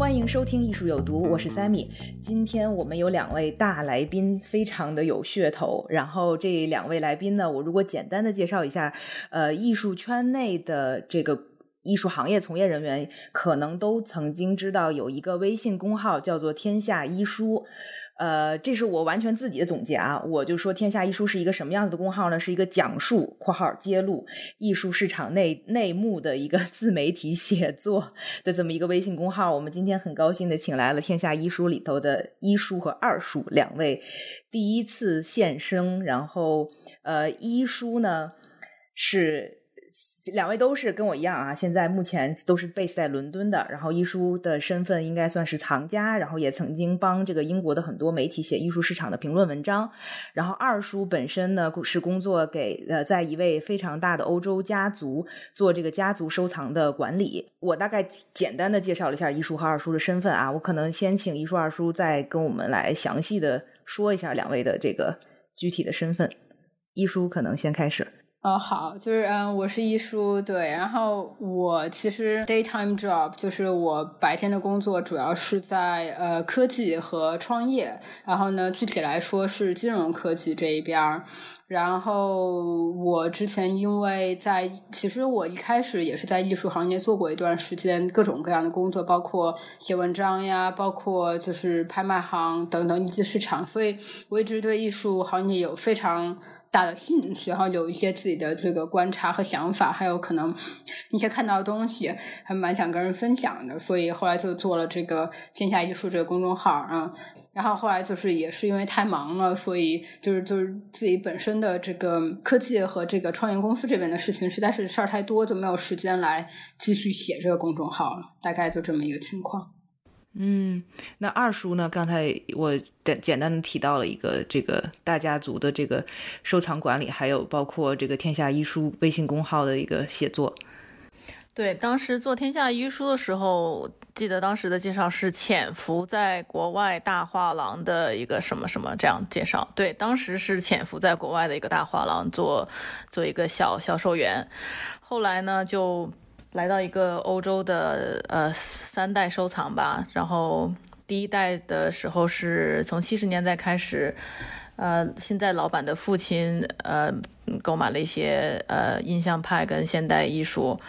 欢迎收听艺术有毒，我是 Sammy。今天我们有两位大来宾，非常的有噱头。然后这两位来宾呢，我如果简单的介绍一下，呃，艺术圈内的这个艺术行业从业人员，可能都曾经知道有一个微信公号叫做“天下医书”。呃，这是我完全自己的总结啊！我就说“天下艺书”是一个什么样子的公号呢？是一个讲述（括号揭露）艺术市场内内幕的一个 自媒体写作的这么一个微信公号。我们今天很高兴的请来了“天下一书”里头的一书和二书两位第一次现身。然后，呃，一书呢是。两位都是跟我一样啊，现在目前都是 base 在伦敦的。然后一书的身份应该算是藏家，然后也曾经帮这个英国的很多媒体写艺术市场的评论文章。然后二叔本身呢是工作给呃在一位非常大的欧洲家族做这个家族收藏的管理。我大概简单的介绍了一下一书和二叔的身份啊，我可能先请一书二叔再跟我们来详细的说一下两位的这个具体的身份。一书可能先开始。哦，好，就是嗯，我是一书，对，然后我其实 daytime job 就是我白天的工作主要是在呃科技和创业，然后呢，具体来说是金融科技这一边儿。然后我之前因为在其实我一开始也是在艺术行业做过一段时间各种各样的工作，包括写文章呀，包括就是拍卖行等等一级市场，所以我一直对艺术行业有非常。大的兴趣，然后有一些自己的这个观察和想法，还有可能一些看到的东西，还蛮想跟人分享的，所以后来就做了这个“天下艺术”这个公众号啊。然后后来就是也是因为太忙了，所以就是就是自己本身的这个科技和这个创业公司这边的事情实在是事儿太多，就没有时间来继续写这个公众号了。大概就这么一个情况。嗯，那二叔呢？刚才我简简单的提到了一个这个大家族的这个收藏管理，还有包括这个天下医书微信公号的一个写作。对，当时做天下医书的时候，记得当时的介绍是潜伏在国外大画廊的一个什么什么这样介绍。对，当时是潜伏在国外的一个大画廊做做一个小销售员，后来呢就。来到一个欧洲的呃三代收藏吧，然后第一代的时候是从七十年代开始，呃，现在老板的父亲呃购买了一些呃印象派跟现代艺术。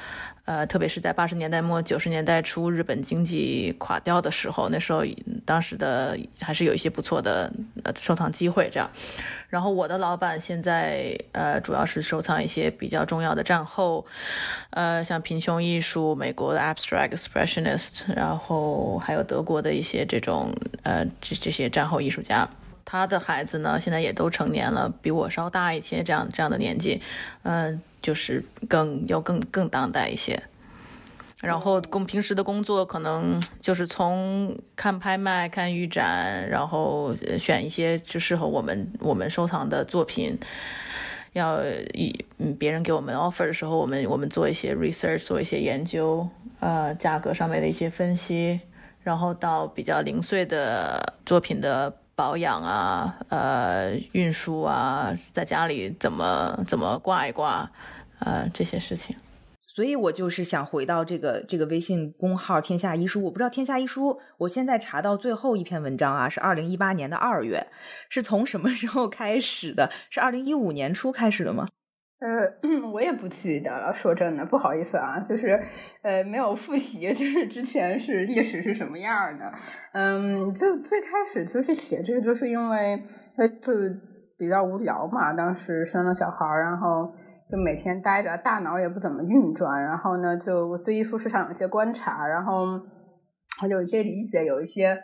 呃，特别是在八十年代末九十年代初，日本经济垮掉的时候，那时候当时的还是有一些不错的呃收藏机会这样。然后我的老板现在呃主要是收藏一些比较重要的战后，呃像贫穷艺术、美国的 Abstract Expressionist，然后还有德国的一些这种呃这这些战后艺术家。他的孩子呢，现在也都成年了，比我稍大一些，这样这样的年纪，嗯，就是更要更更当代一些。然后工平时的工作可能就是从看拍卖、看预展，然后选一些就适合我们我们收藏的作品。要以嗯别人给我们 offer 的时候，我们我们做一些 research，做一些研究，呃，价格上面的一些分析，然后到比较零碎的作品的。保养啊，呃，运输啊，在家里怎么怎么挂一挂，呃，这些事情。所以我就是想回到这个这个微信公号“天下一书”，我不知道“天下一书”，我现在查到最后一篇文章啊，是二零一八年的二月，是从什么时候开始的？是二零一五年初开始的吗？呃，我也不记得了。说真的，不好意思啊，就是呃，没有复习，就是之前是历史是什么样的。嗯，就最开始就是写这个，就是因为呃，就比较无聊嘛。当时生了小孩，然后就每天待着，大脑也不怎么运转。然后呢，就对艺术市场有些观察，然后我有一些理解，有一些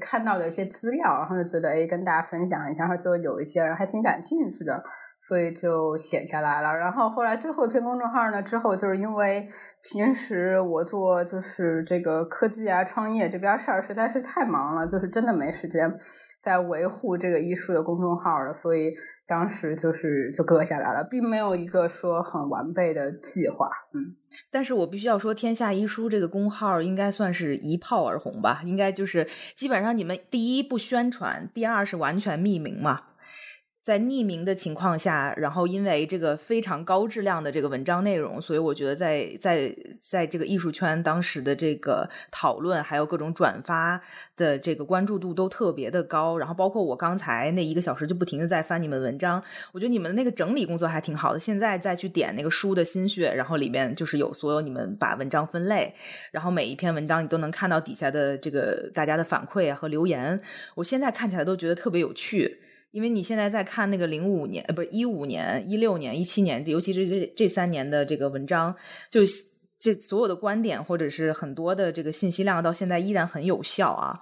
看到的一些资料，然后就觉得哎，跟大家分享一下，然后就有一些人还挺感兴趣的。所以就写下来了。然后后来最后一篇公众号呢，之后就是因为平时我做就是这个科技啊、创业这边事儿实在是太忙了，就是真的没时间在维护这个艺术的公众号了，所以当时就是就搁下来了，并没有一个说很完备的计划。嗯，但是我必须要说，天下医书这个公号应该算是一炮而红吧？应该就是基本上你们第一不宣传，第二是完全匿名嘛。在匿名的情况下，然后因为这个非常高质量的这个文章内容，所以我觉得在在在这个艺术圈当时的这个讨论，还有各种转发的这个关注度都特别的高。然后包括我刚才那一个小时就不停的在翻你们文章，我觉得你们的那个整理工作还挺好的。现在再去点那个书的心血，然后里面就是有所有你们把文章分类，然后每一篇文章你都能看到底下的这个大家的反馈和留言。我现在看起来都觉得特别有趣。因为你现在在看那个零五年，呃，不是一五年、一六年、一七年，尤其是这这三年的这个文章，就这所有的观点或者是很多的这个信息量，到现在依然很有效啊！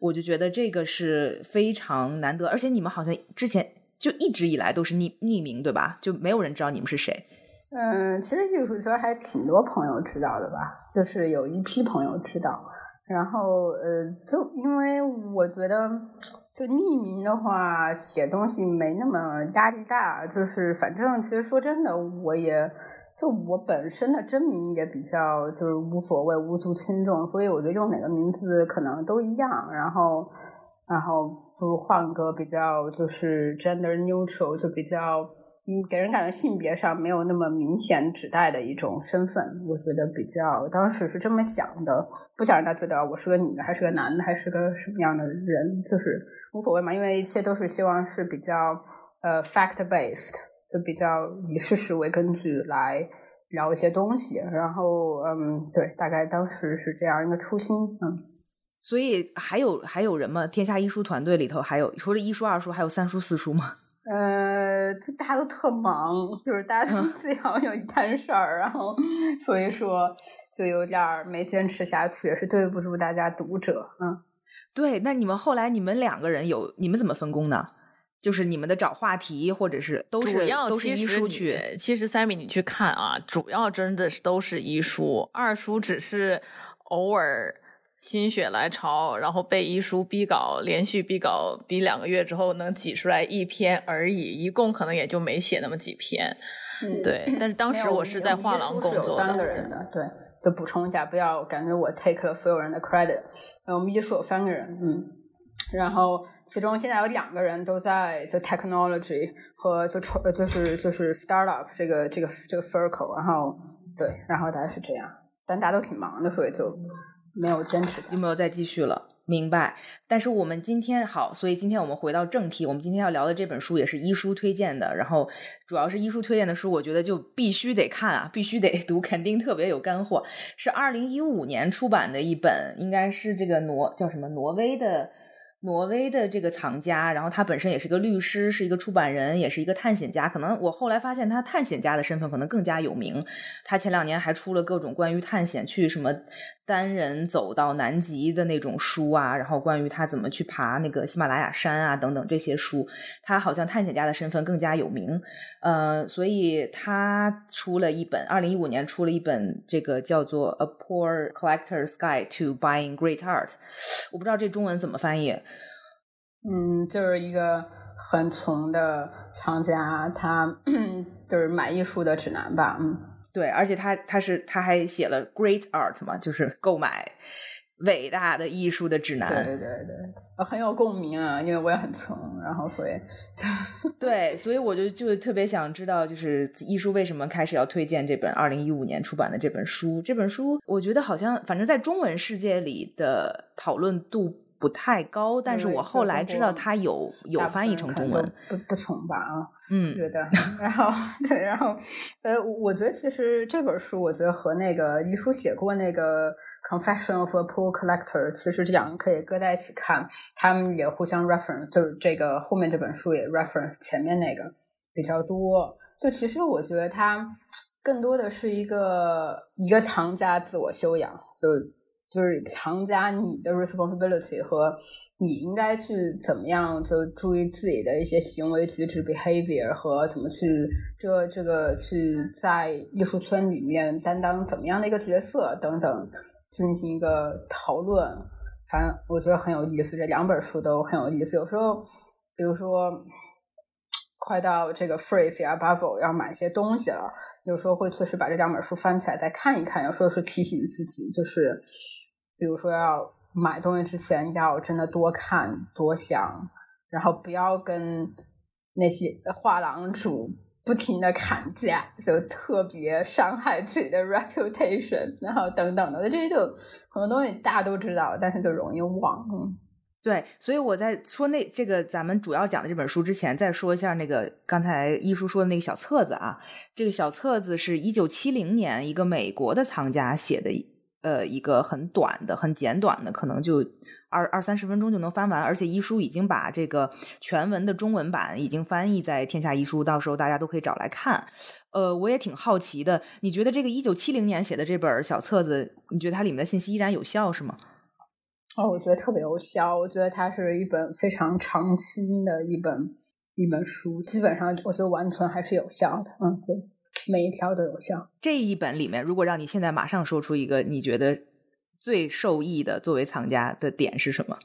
我就觉得这个是非常难得，而且你们好像之前就一直以来都是匿匿名，对吧？就没有人知道你们是谁。嗯，其实艺术圈还挺多朋友知道的吧，就是有一批朋友知道，然后呃，就因为我觉得。就匿名的话，写东西没那么压力大。就是反正其实说真的，我也就我本身的真名也比较就是无所谓，无足轻重。所以我觉得用哪个名字可能都一样。然后，然后不如换个比较就是 gender neutral，就比较。嗯，给人感觉性别上没有那么明显指代的一种身份，我觉得比较当时是这么想的，不想让他觉得我是个女的，还是个男的，还是个什么样的人，就是无所谓嘛，因为一切都是希望是比较呃 fact based，就比较以事实为根据来聊一些东西，然后嗯，对，大概当时是这样一个初心，嗯，所以还有还有人吗？天下一书团队里头还有除了一书二书，还有三书四书吗？呃，就大家都特忙，就是大家都自己好像有一摊事儿，然后所以说就有点没坚持下去，也是对不住大家读者。嗯，对。那你们后来你们两个人有你们怎么分工呢？就是你们的找话题，或者是都是都是一书去。其实 Sammy 你去看啊，主要真的是都是一书，二书只是偶尔。心血来潮，然后被一书逼稿，连续逼稿逼两个月之后，能挤出来一篇而已，一共可能也就没写那么几篇。对，但是当时我是在画廊工作三个人的，对，就补充一下，不要感觉我 take 了所有人的 credit。我们一书有三个人，嗯，然后其中现在有两个人都在 the technology 和就创就是就是 startup 这个这个这个 circle，然后对，然后大概是这样，但大家都挺忙的，所以就。没有坚持，就没有再继续了。明白。但是我们今天好，所以今天我们回到正题。我们今天要聊的这本书也是医书推荐的，然后主要是医书推荐的书，我觉得就必须得看啊，必须得 读，肯定特别有干货。是二零一五年出版的一本，应该是这个挪叫什么挪威的。挪威的这个藏家，然后他本身也是个律师，是一个出版人，也是一个探险家。可能我后来发现他探险家的身份可能更加有名。他前两年还出了各种关于探险，去什么单人走到南极的那种书啊，然后关于他怎么去爬那个喜马拉雅山啊等等这些书。他好像探险家的身份更加有名。呃，所以他出了一本，二零一五年出了一本这个叫做《A Poor Collector's Guide to Buying Great Art》。我不知道这中文怎么翻译。嗯，就是一个很穷的藏家，他 就是买艺术的指南吧。嗯，对，而且他他是他还写了 Great Art 嘛，就是购买伟大的艺术的指南。对对对，很有共鸣啊，因为我也很穷，然后所以 对，所以我就就特别想知道，就是艺术为什么开始要推荐这本二零一五年出版的这本书？这本书我觉得好像，反正在中文世界里的讨论度。不太高，但是我后来知道它有有翻译成中文，不不重吧啊，嗯，觉得，然后对，然后呃，我觉得其实这本书，我觉得和那个遗书写过那个《Confession of a Poor Collector》，其实这两个可以搁在一起看，他们也互相 reference，就是这个后面这本书也 reference 前面那个比较多。就其实我觉得它更多的是一个一个藏家自我修养，就。就是强加你的 responsibility 和你应该去怎么样就注意自己的一些行为举止 behavior 和怎么去这这个去在艺术圈里面担当怎么样的一个角色等等进行一个讨论。反正我觉得很有意思，这两本书都很有意思。有时候，比如说，快到这个 Phrase 呀、Bubble 要买些东西了，有时候会确实把这两本书翻起来再看一看。有时候是提醒自己，就是比如说要买东西之前要真的多看多想，然后不要跟那些画廊主。不停的砍价，就特别伤害自己的 reputation，然后等等的，这些就很多东西大家都知道，但是就容易忘。嗯，对，所以我在说那这个咱们主要讲的这本书之前，再说一下那个刚才一叔说的那个小册子啊。这个小册子是一九七零年一个美国的藏家写的，呃，一个很短的、很简短的，可能就。二二三十分钟就能翻完，而且医书已经把这个全文的中文版已经翻译在天下一书，到时候大家都可以找来看。呃，我也挺好奇的，你觉得这个一九七零年写的这本小册子，你觉得它里面的信息依然有效是吗？哦，我觉得特别有效，我觉得它是一本非常长青的一本一本书，基本上我觉得完全还是有效的。嗯，对，每一条都有效。这一本里面，如果让你现在马上说出一个你觉得。最受益的作为藏家的点是什么？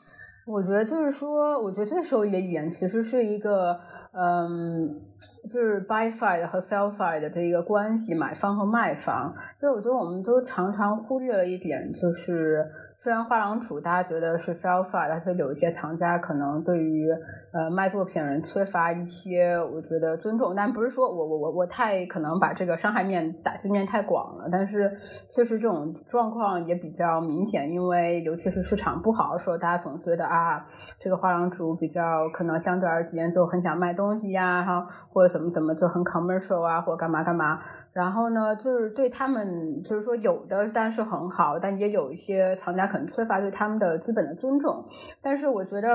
我觉得就是说，我觉得最受益的一点其实是一个，嗯，就是 buy side 和 sell side 的这一个关系，买方和卖方。就是我觉得我们都常常忽略了一点，就是。虽然画廊主大家觉得是 sell side，但是有一些藏家可能对于呃卖作品人缺乏一些我觉得尊重，但不是说我我我我太可能把这个伤害面打击面太广了，但是确实这种状况也比较明显，因为尤其是市场不好的时候，大家总觉得啊这个画廊主比较可能相对而言就很想卖东西呀，哈或者怎么怎么就很 commercial 啊，或干嘛干嘛。然后呢，就是对他们，就是说有的当然是很好，但也有一些藏家可能缺乏对他们的基本的尊重。但是我觉得，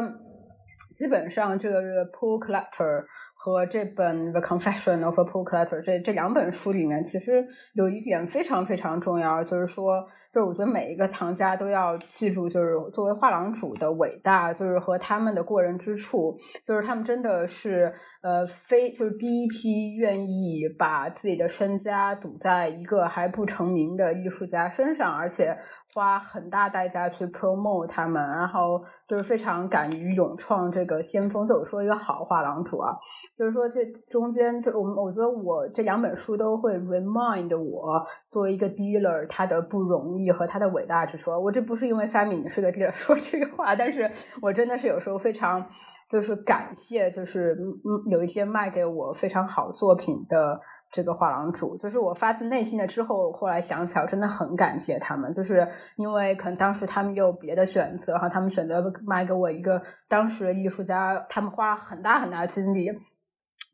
基本上这个 Pool Collector 和这本 The Confession of a Pool Collector 这这两本书里面，其实有一点非常非常重要，就是说，就是我觉得每一个藏家都要记住，就是作为画廊主的伟大，就是和他们的过人之处，就是他们真的是。呃，非就是第一批愿意把自己的身家赌在一个还不成名的艺术家身上，而且花很大代价去 promote 他们，然后就是非常敢于勇创这个先锋。就我说一个好画廊主啊，就是说这中间，就我们我觉得我这两本书都会 remind 我作为一个 dealer 他的不容易和他的伟大之处。我这不是因为 Sammy 你是个 dealer 说这个话，但是我真的是有时候非常。就是感谢，就是嗯，有一些卖给我非常好作品的这个画廊主，就是我发自内心的之后，后来想起来，我真的很感谢他们，就是因为可能当时他们有别的选择哈，他们选择卖给我一个当时的艺术家，他们花很大很大的精力。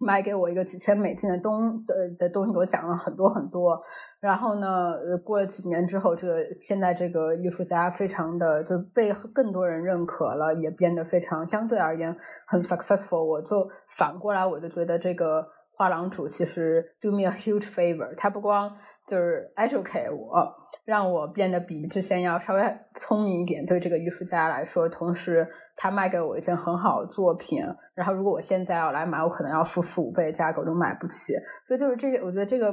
卖给我一个几千美金的东的的东西，给我讲了很多很多。然后呢，过了几年之后，这个现在这个艺术家非常的就被更多人认可了，也变得非常相对而言很 successful。我就反过来，我就觉得这个画廊主其实 do me a huge favor。他不光就是 educate 我，让我变得比之前要稍微聪明一点，对这个艺术家来说，同时。他卖给我一件很好的作品，然后如果我现在要来买，我可能要付四五倍价格，都买不起。所以就是这个，我觉得这个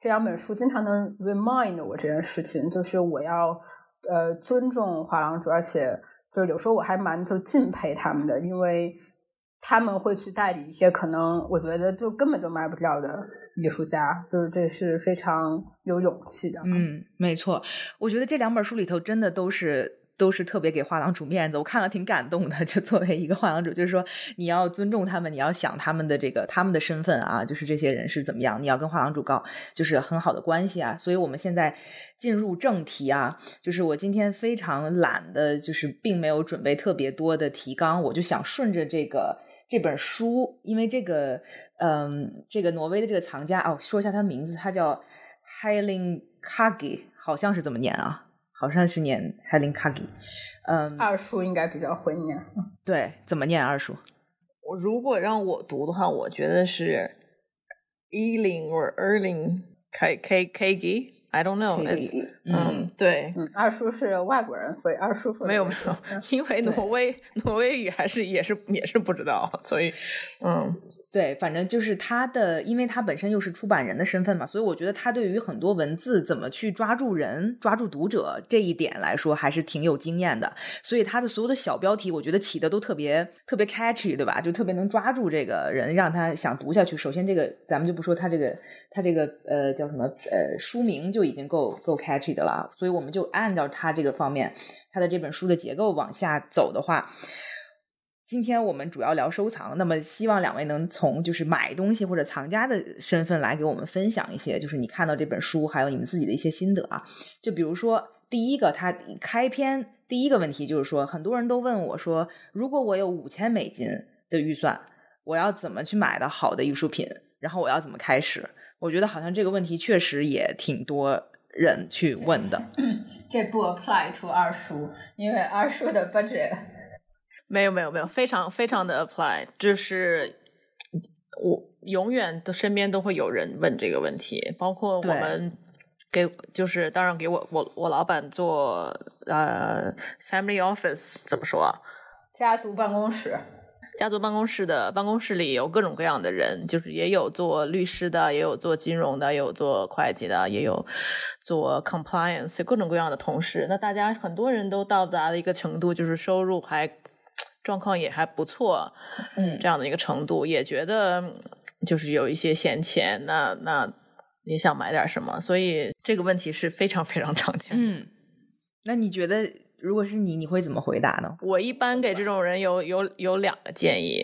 这两本书经常能 remind 我这件事情，就是我要呃尊重画廊主，而且就是有时候我还蛮就敬佩他们的，因为他们会去代理一些可能我觉得就根本就卖不掉的艺术家，就是这是非常有勇气的。嗯，没错，我觉得这两本书里头真的都是。都是特别给画廊主面子，我看了挺感动的。就作为一个画廊主，就是说你要尊重他们，你要想他们的这个他们的身份啊，就是这些人是怎么样，你要跟画廊主搞就是很好的关系啊。所以我们现在进入正题啊，就是我今天非常懒的，就是并没有准备特别多的提纲，我就想顺着这个这本书，因为这个嗯，这个挪威的这个藏家哦，说一下他的名字，他叫 Helen Kagi，好像是怎么念啊。好像是念 Helen Kagi，嗯，二叔应该比较会念。对，怎么念二叔？我如果让我读的话，我觉得是 Eiling or Erling K K Kagi。I don't know，嗯，对，嗯，二叔是外国人，所以二叔说没有没有，因为挪威挪威语还是也是也是不知道，所以嗯，对，反正就是他的，因为他本身又是出版人的身份嘛，所以我觉得他对于很多文字怎么去抓住人、抓住读者这一点来说，还是挺有经验的。所以他的所有的小标题，我觉得起的都特别特别 catchy，对吧？就特别能抓住这个人，让他想读下去。首先，这个咱们就不说他这个他这个呃叫什么呃书名就。就已经够够 catchy 的了，所以我们就按照他这个方面，他的这本书的结构往下走的话，今天我们主要聊收藏，那么希望两位能从就是买东西或者藏家的身份来给我们分享一些，就是你看到这本书还有你们自己的一些心得啊。就比如说第一个，他开篇第一个问题就是说，很多人都问我说，如果我有五千美金的预算，我要怎么去买到好的艺术品？然后我要怎么开始？我觉得好像这个问题确实也挺多人去问的。这不 apply to 二叔，因为二叔的 budget 没有没有没有，非常非常的 apply，就是我永远的身边都会有人问这个问题，包括我们给就是当然给我我我老板做呃 family office 怎么说啊？家族办公室。家族办公室的办公室里有各种各样的人，就是也有做律师的，也有做金融的，也有做会计的，也有做 compliance，各种各样的同事。那大家很多人都到达了一个程度，就是收入还状况也还不错，嗯，这样的一个程度，也觉得就是有一些闲钱，那那你想买点什么？所以这个问题是非常非常常见。嗯，那你觉得？如果是你，你会怎么回答呢？我一般给这种人有有有两个建议。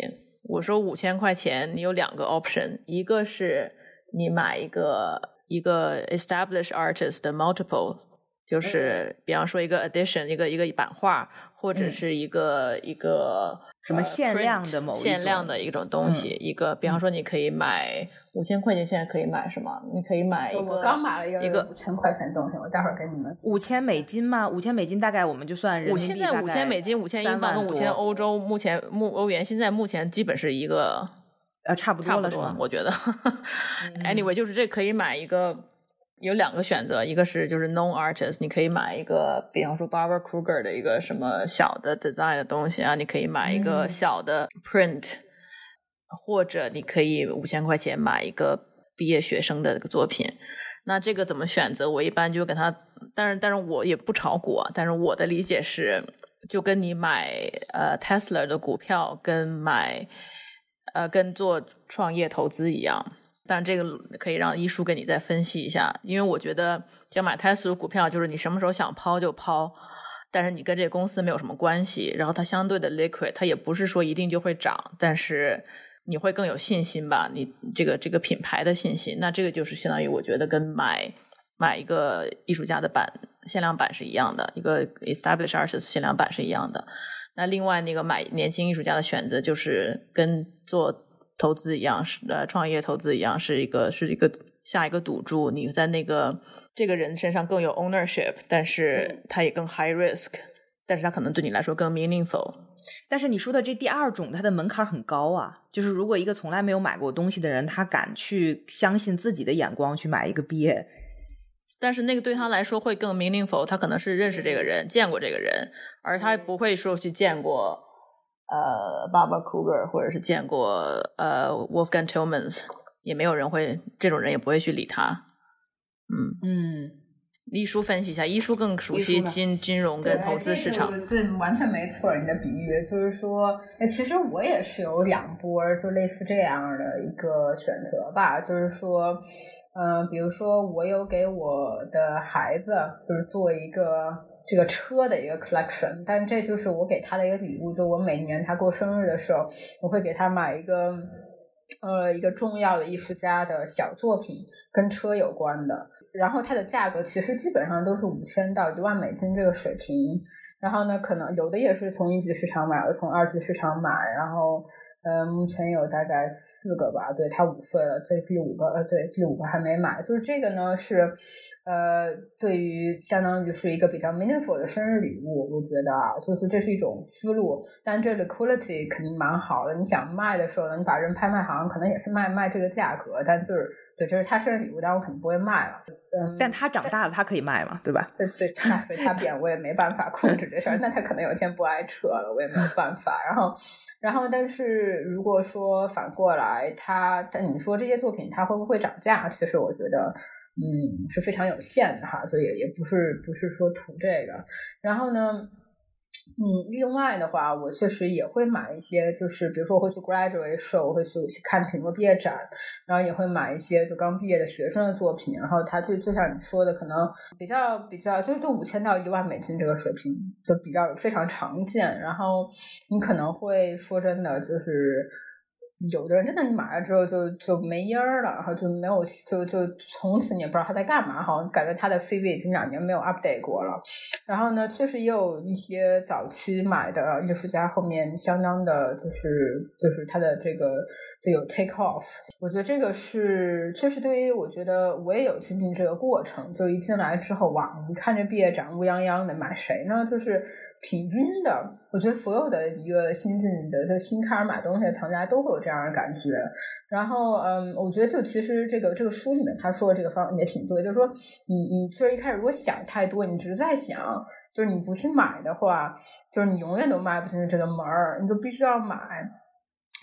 我说五千块钱，你有两个 option，一个是你买一个一个 established artist 的 multiple，就是比方说一个 edition，一个一个版画，或者是一个一个什么限量的某限量的一种东西。一个比方说你可以买。五千块钱现在可以买什么？你可以买一个。我刚买了一个一个五千块钱东西，我待会儿给你们。五千美金吗？五千美金大概我们就算人民币现在五千美金、五千英镑跟五千欧洲，目前目欧元现在目前基本是一个呃差不多了是吗？我觉得。Anyway，就是这可以买一个，有两个选择，一个是就是 non artist，你可以买一个，比方说 Barbara Kruger 的一个什么小的 design 的东西啊，你可以买一个小的 print。或者你可以五千块钱买一个毕业学生的作品，那这个怎么选择？我一般就给他，但是但是我也不炒股，但是我的理解是，就跟你买呃 Tesla 的股票跟买呃跟做创业投资一样，但这个可以让一叔给你再分析一下，因为我觉得像买 Tesla 股票，就是你什么时候想抛就抛，但是你跟这个公司没有什么关系，然后它相对的 liquid，它也不是说一定就会涨，但是。你会更有信心吧？你这个这个品牌的信心，那这个就是相当于我觉得跟买买一个艺术家的版限量版是一样的，一个 established artist 限量版是一样的。那另外那个买年轻艺术家的选择，就是跟做投资一样，是呃创业投资一样，是一个是一个下一个赌注。你在那个这个人身上更有 ownership，但是他也更 high risk，但是他可能对你来说更 meaningful。但是你说的这第二种，它的门槛很高啊。就是如果一个从来没有买过东西的人，他敢去相信自己的眼光去买一个毕业，但是那个对他来说会更 meaningful。他可能是认识这个人，见过这个人，而他不会说去见过呃 Barbara Kruger，或者是见过呃 Wolfgang Tillmans，也没有人会这种人也不会去理他。嗯嗯。一书分析一下，一书更熟悉金金融跟投资市场。对，完全没错。你的比喻就是说，哎其实我也是有两波，就类似这样的一个选择吧。就是说，嗯，比如说我有给我的孩子，就是做一个这个车的一个 collection，但这就是我给他的一个礼物。就我每年他过生日的时候，我会给他买一个，呃，一个重要的艺术家的小作品，跟车有关的。然后它的价格其实基本上都是五千到一万美金这个水平。然后呢，可能有的也是从一级市场买的，从二级市场买。然后，呃，目前有大概四个吧。对，他五岁了，这第五个，呃，对，第五个还没买。就是这个呢，是呃，对于相当于是一个比较 meaningful 的生日礼物，我觉得啊，就是这是一种思路。但这个 quality 肯定蛮好的。你想卖的时候呢，你把人拍卖行可能也是卖卖这个价格，但就是。对，这是他生日礼物，但我肯定不会卖了。嗯，但他长大了，他可以卖嘛，对吧？对对，那随他便，我也没办法控制这事儿。那他可能有一天不爱车了，我也没有办法。然后，然后，但是如果说反过来，他，但你说这些作品它会不会涨价？其实我觉得，嗯，是非常有限的哈，所以也不是不是说图这个。然后呢？嗯，另外的话，我确实也会买一些，就是比如说我会去 graduate show，我会去看挺多毕业展，然后也会买一些就刚毕业的学生的作品，然后他就就像你说的，可能比较比较，就是就五千到一万美金这个水平，就比较非常常见。然后你可能会说真的，就是。有的人真的你买了之后就就没音儿了，然后就没有就就从此你也不知道他在干嘛，好像感觉他的 CV 已经两年没有 update 过了。然后呢，确实也有一些早期买的艺术家后面相当的，就是就是他的这个就有 take off。我觉得这个是确实对于我觉得我也有经历这个过程，就一进来之后哇，一看这毕业展乌泱泱的，买谁呢？就是。挺晕的，我觉得所有的一个新进的就新开始买东西的藏家都会有这样的感觉。然后，嗯，我觉得就其实这个这个书里面他说的这个方也挺对，就是说你你其实一开始如果想太多，你只是在想，就是你不去买的话，就是你永远都迈不进去这个门儿，你就必须要买。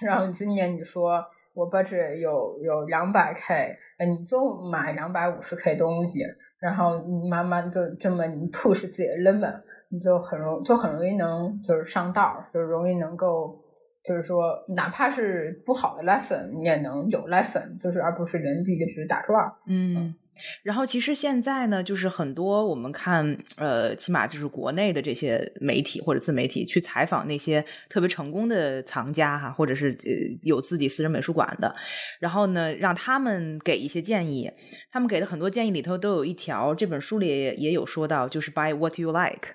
然后今年你说我 budget 有有两百 k，你就买两百五十 k 东西，然后你慢慢就这么你 push 自己的 limit。你就很容就很容易能就是上道，就是容易能够就是说，哪怕是不好的 lesson，你也能有 lesson，就是而不是原地一直打转。嗯，然后其实现在呢，就是很多我们看，呃，起码就是国内的这些媒体或者自媒体去采访那些特别成功的藏家哈，或者是呃有自己私人美术馆的，然后呢，让他们给一些建议，他们给的很多建议里头都有一条，这本书里也有说到，就是 buy what you like。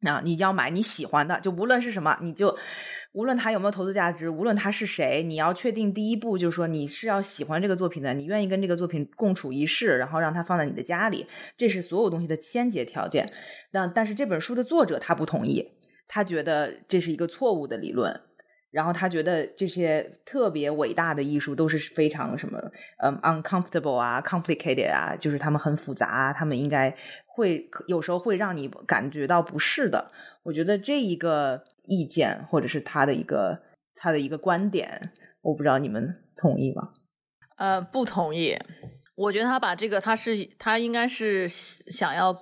那你要买你喜欢的，就无论是什么，你就无论它有没有投资价值，无论他是谁，你要确定第一步就是说你是要喜欢这个作品的，你愿意跟这个作品共处一室，然后让它放在你的家里，这是所有东西的先决条件。那但是这本书的作者他不同意，他觉得这是一个错误的理论。然后他觉得这些特别伟大的艺术都是非常什么，嗯，uncomfortable 啊，complicated 啊，就是他们很复杂，他们应该会有时候会让你感觉到不适的。我觉得这一个意见或者是他的一个他的一个观点，我不知道你们同意吗？呃，不同意。我觉得他把这个，他是他应该是想要，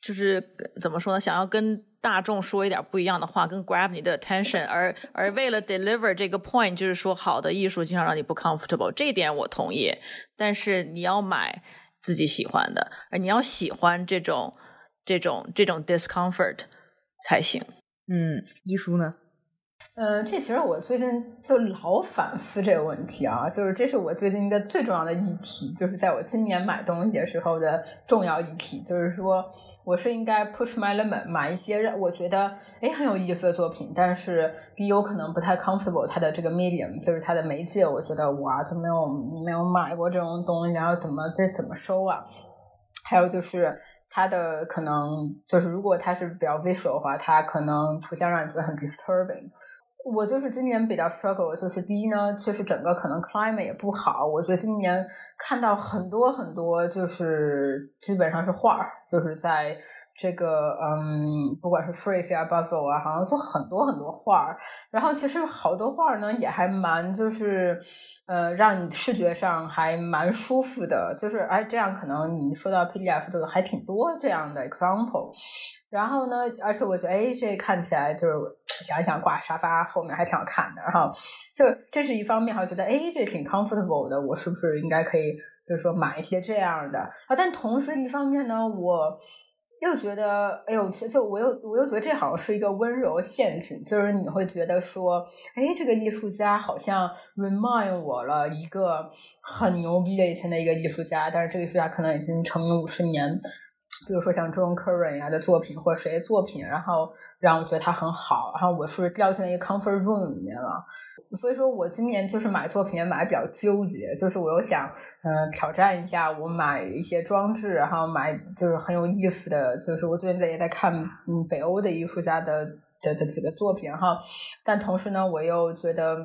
就是怎么说呢？想要跟。大众说一点不一样的话，跟 grab 你的 attention，而而为了 deliver 这个 point，就是说好的艺术经常让你不 comfortable，这点我同意。但是你要买自己喜欢的，而你要喜欢这种这种这种 discomfort 才行。嗯，艺术呢？呃，这其实我最近就老反思这个问题啊，就是这是我最近一个最重要的议题，就是在我今年买东西的时候的重要议题，就是说我是应该 push my limit 买一些我觉得哎很有意思的作品，但是第一我可能不太 comfortable 它的这个 medium，就是它的媒介，我觉得哇就没有没有买过这种东西，然后怎么这怎么收啊？还有就是它的可能就是如果它是比较 visual 的话，它可能图像让你觉得很 disturbing。我就是今年比较 struggle，就是第一呢，就是整个可能 climate 也不好。我觉得今年看到很多很多，就是基本上是画儿，就是在这个嗯，不管是 Freeze 啊、Buffalo 啊，好像就很多很多画儿。然后其实好多画儿呢，也还蛮就是呃，让你视觉上还蛮舒服的。就是哎，这样可能你说到 PDF 都还挺多这样的 example。然后呢，而且我觉得哎，这看起来就是。想一想，挂沙发后面还挺好看的，然后就这是一方面，哈，觉得哎，这挺 comfortable 的，我是不是应该可以，就是说买一些这样的啊？但同时一方面呢，我又觉得，哎呦，就我又我又觉得这好像是一个温柔陷阱，就是你会觉得说，哎，这个艺术家好像 remind 我了一个很牛逼的以前的一个艺术家，但是这个艺术家可能已经成名五十年。比如说像 John Curran 呀的作品，或者谁的作品，然后让我觉得他很好，然后我是掉进了一个 comfort zone 里面了。所以说我今年就是买作品也买比较纠结，就是我又想嗯挑战一下，我买一些装置，然后买就是很有意思的，就是我最近在也在看嗯北欧的艺术家的的的几个作品哈，但同时呢，我又觉得。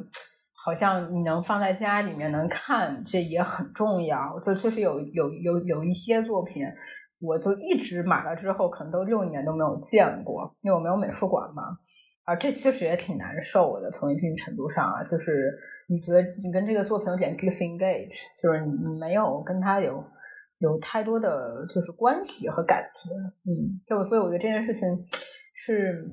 好像你能放在家里面能看，这也很重要。就确实有有有有一些作品，我就一直买了之后，可能都六年都没有见过，因为我没有美术馆嘛。啊，这确实也挺难受的，从一定程度上啊，就是你觉得你跟这个作品有点 disengage，就是你你没有跟他有有太多的就是关系和感觉，嗯，就所以我觉得这件事情是。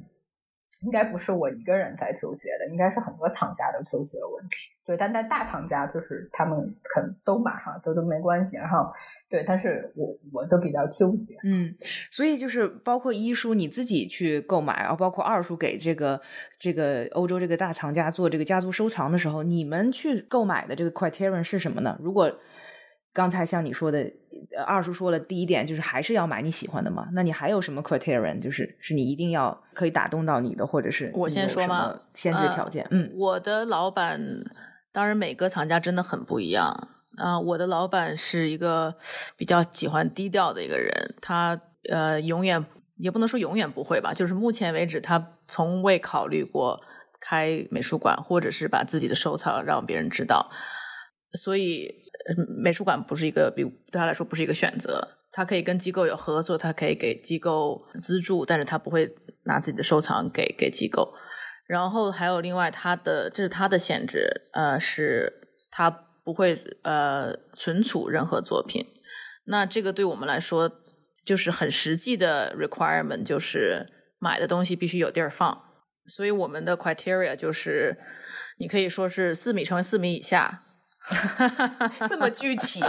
应该不是我一个人在纠结的，应该是很多厂家都纠结的问题。对，但在大厂家就是他们可能都马上都都没关系。然后，对，但是我我就比较纠结。嗯，所以就是包括一书你自己去购买，然后包括二书给这个这个欧洲这个大藏家做这个家族收藏的时候，你们去购买的这个 criterion 是什么呢？如果刚才像你说的，二叔说了，第一点就是还是要买你喜欢的嘛。那你还有什么 criterion，就是是你一定要可以打动到你的，或者是我先说吗？先决条件。嗯，我的老板，当然每个藏家真的很不一样啊。我的老板是一个比较喜欢低调的一个人，他呃永远也不能说永远不会吧，就是目前为止他从未考虑过开美术馆，或者是把自己的收藏让别人知道，所以。美术馆不是一个，比对他来说不是一个选择。他可以跟机构有合作，他可以给机构资助，但是他不会拿自己的收藏给给机构。然后还有另外，他的这是他的限制，呃，是他不会呃存储任何作品。那这个对我们来说就是很实际的 requirement，就是买的东西必须有地儿放。所以我们的 criteria 就是，你可以说是四米乘四米以下。这么具体，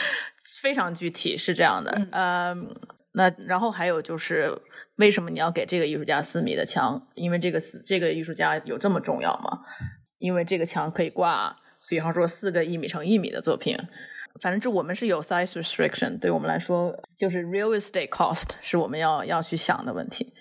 非常具体，是这样的。嗯，那然后还有就是，为什么你要给这个艺术家四米的墙？因为这个四这个艺术家有这么重要吗？因为这个墙可以挂，比方说四个一米乘一米的作品。反正这我们是有 size restriction，对我们来说，就是 real estate cost 是我们要要去想的问题。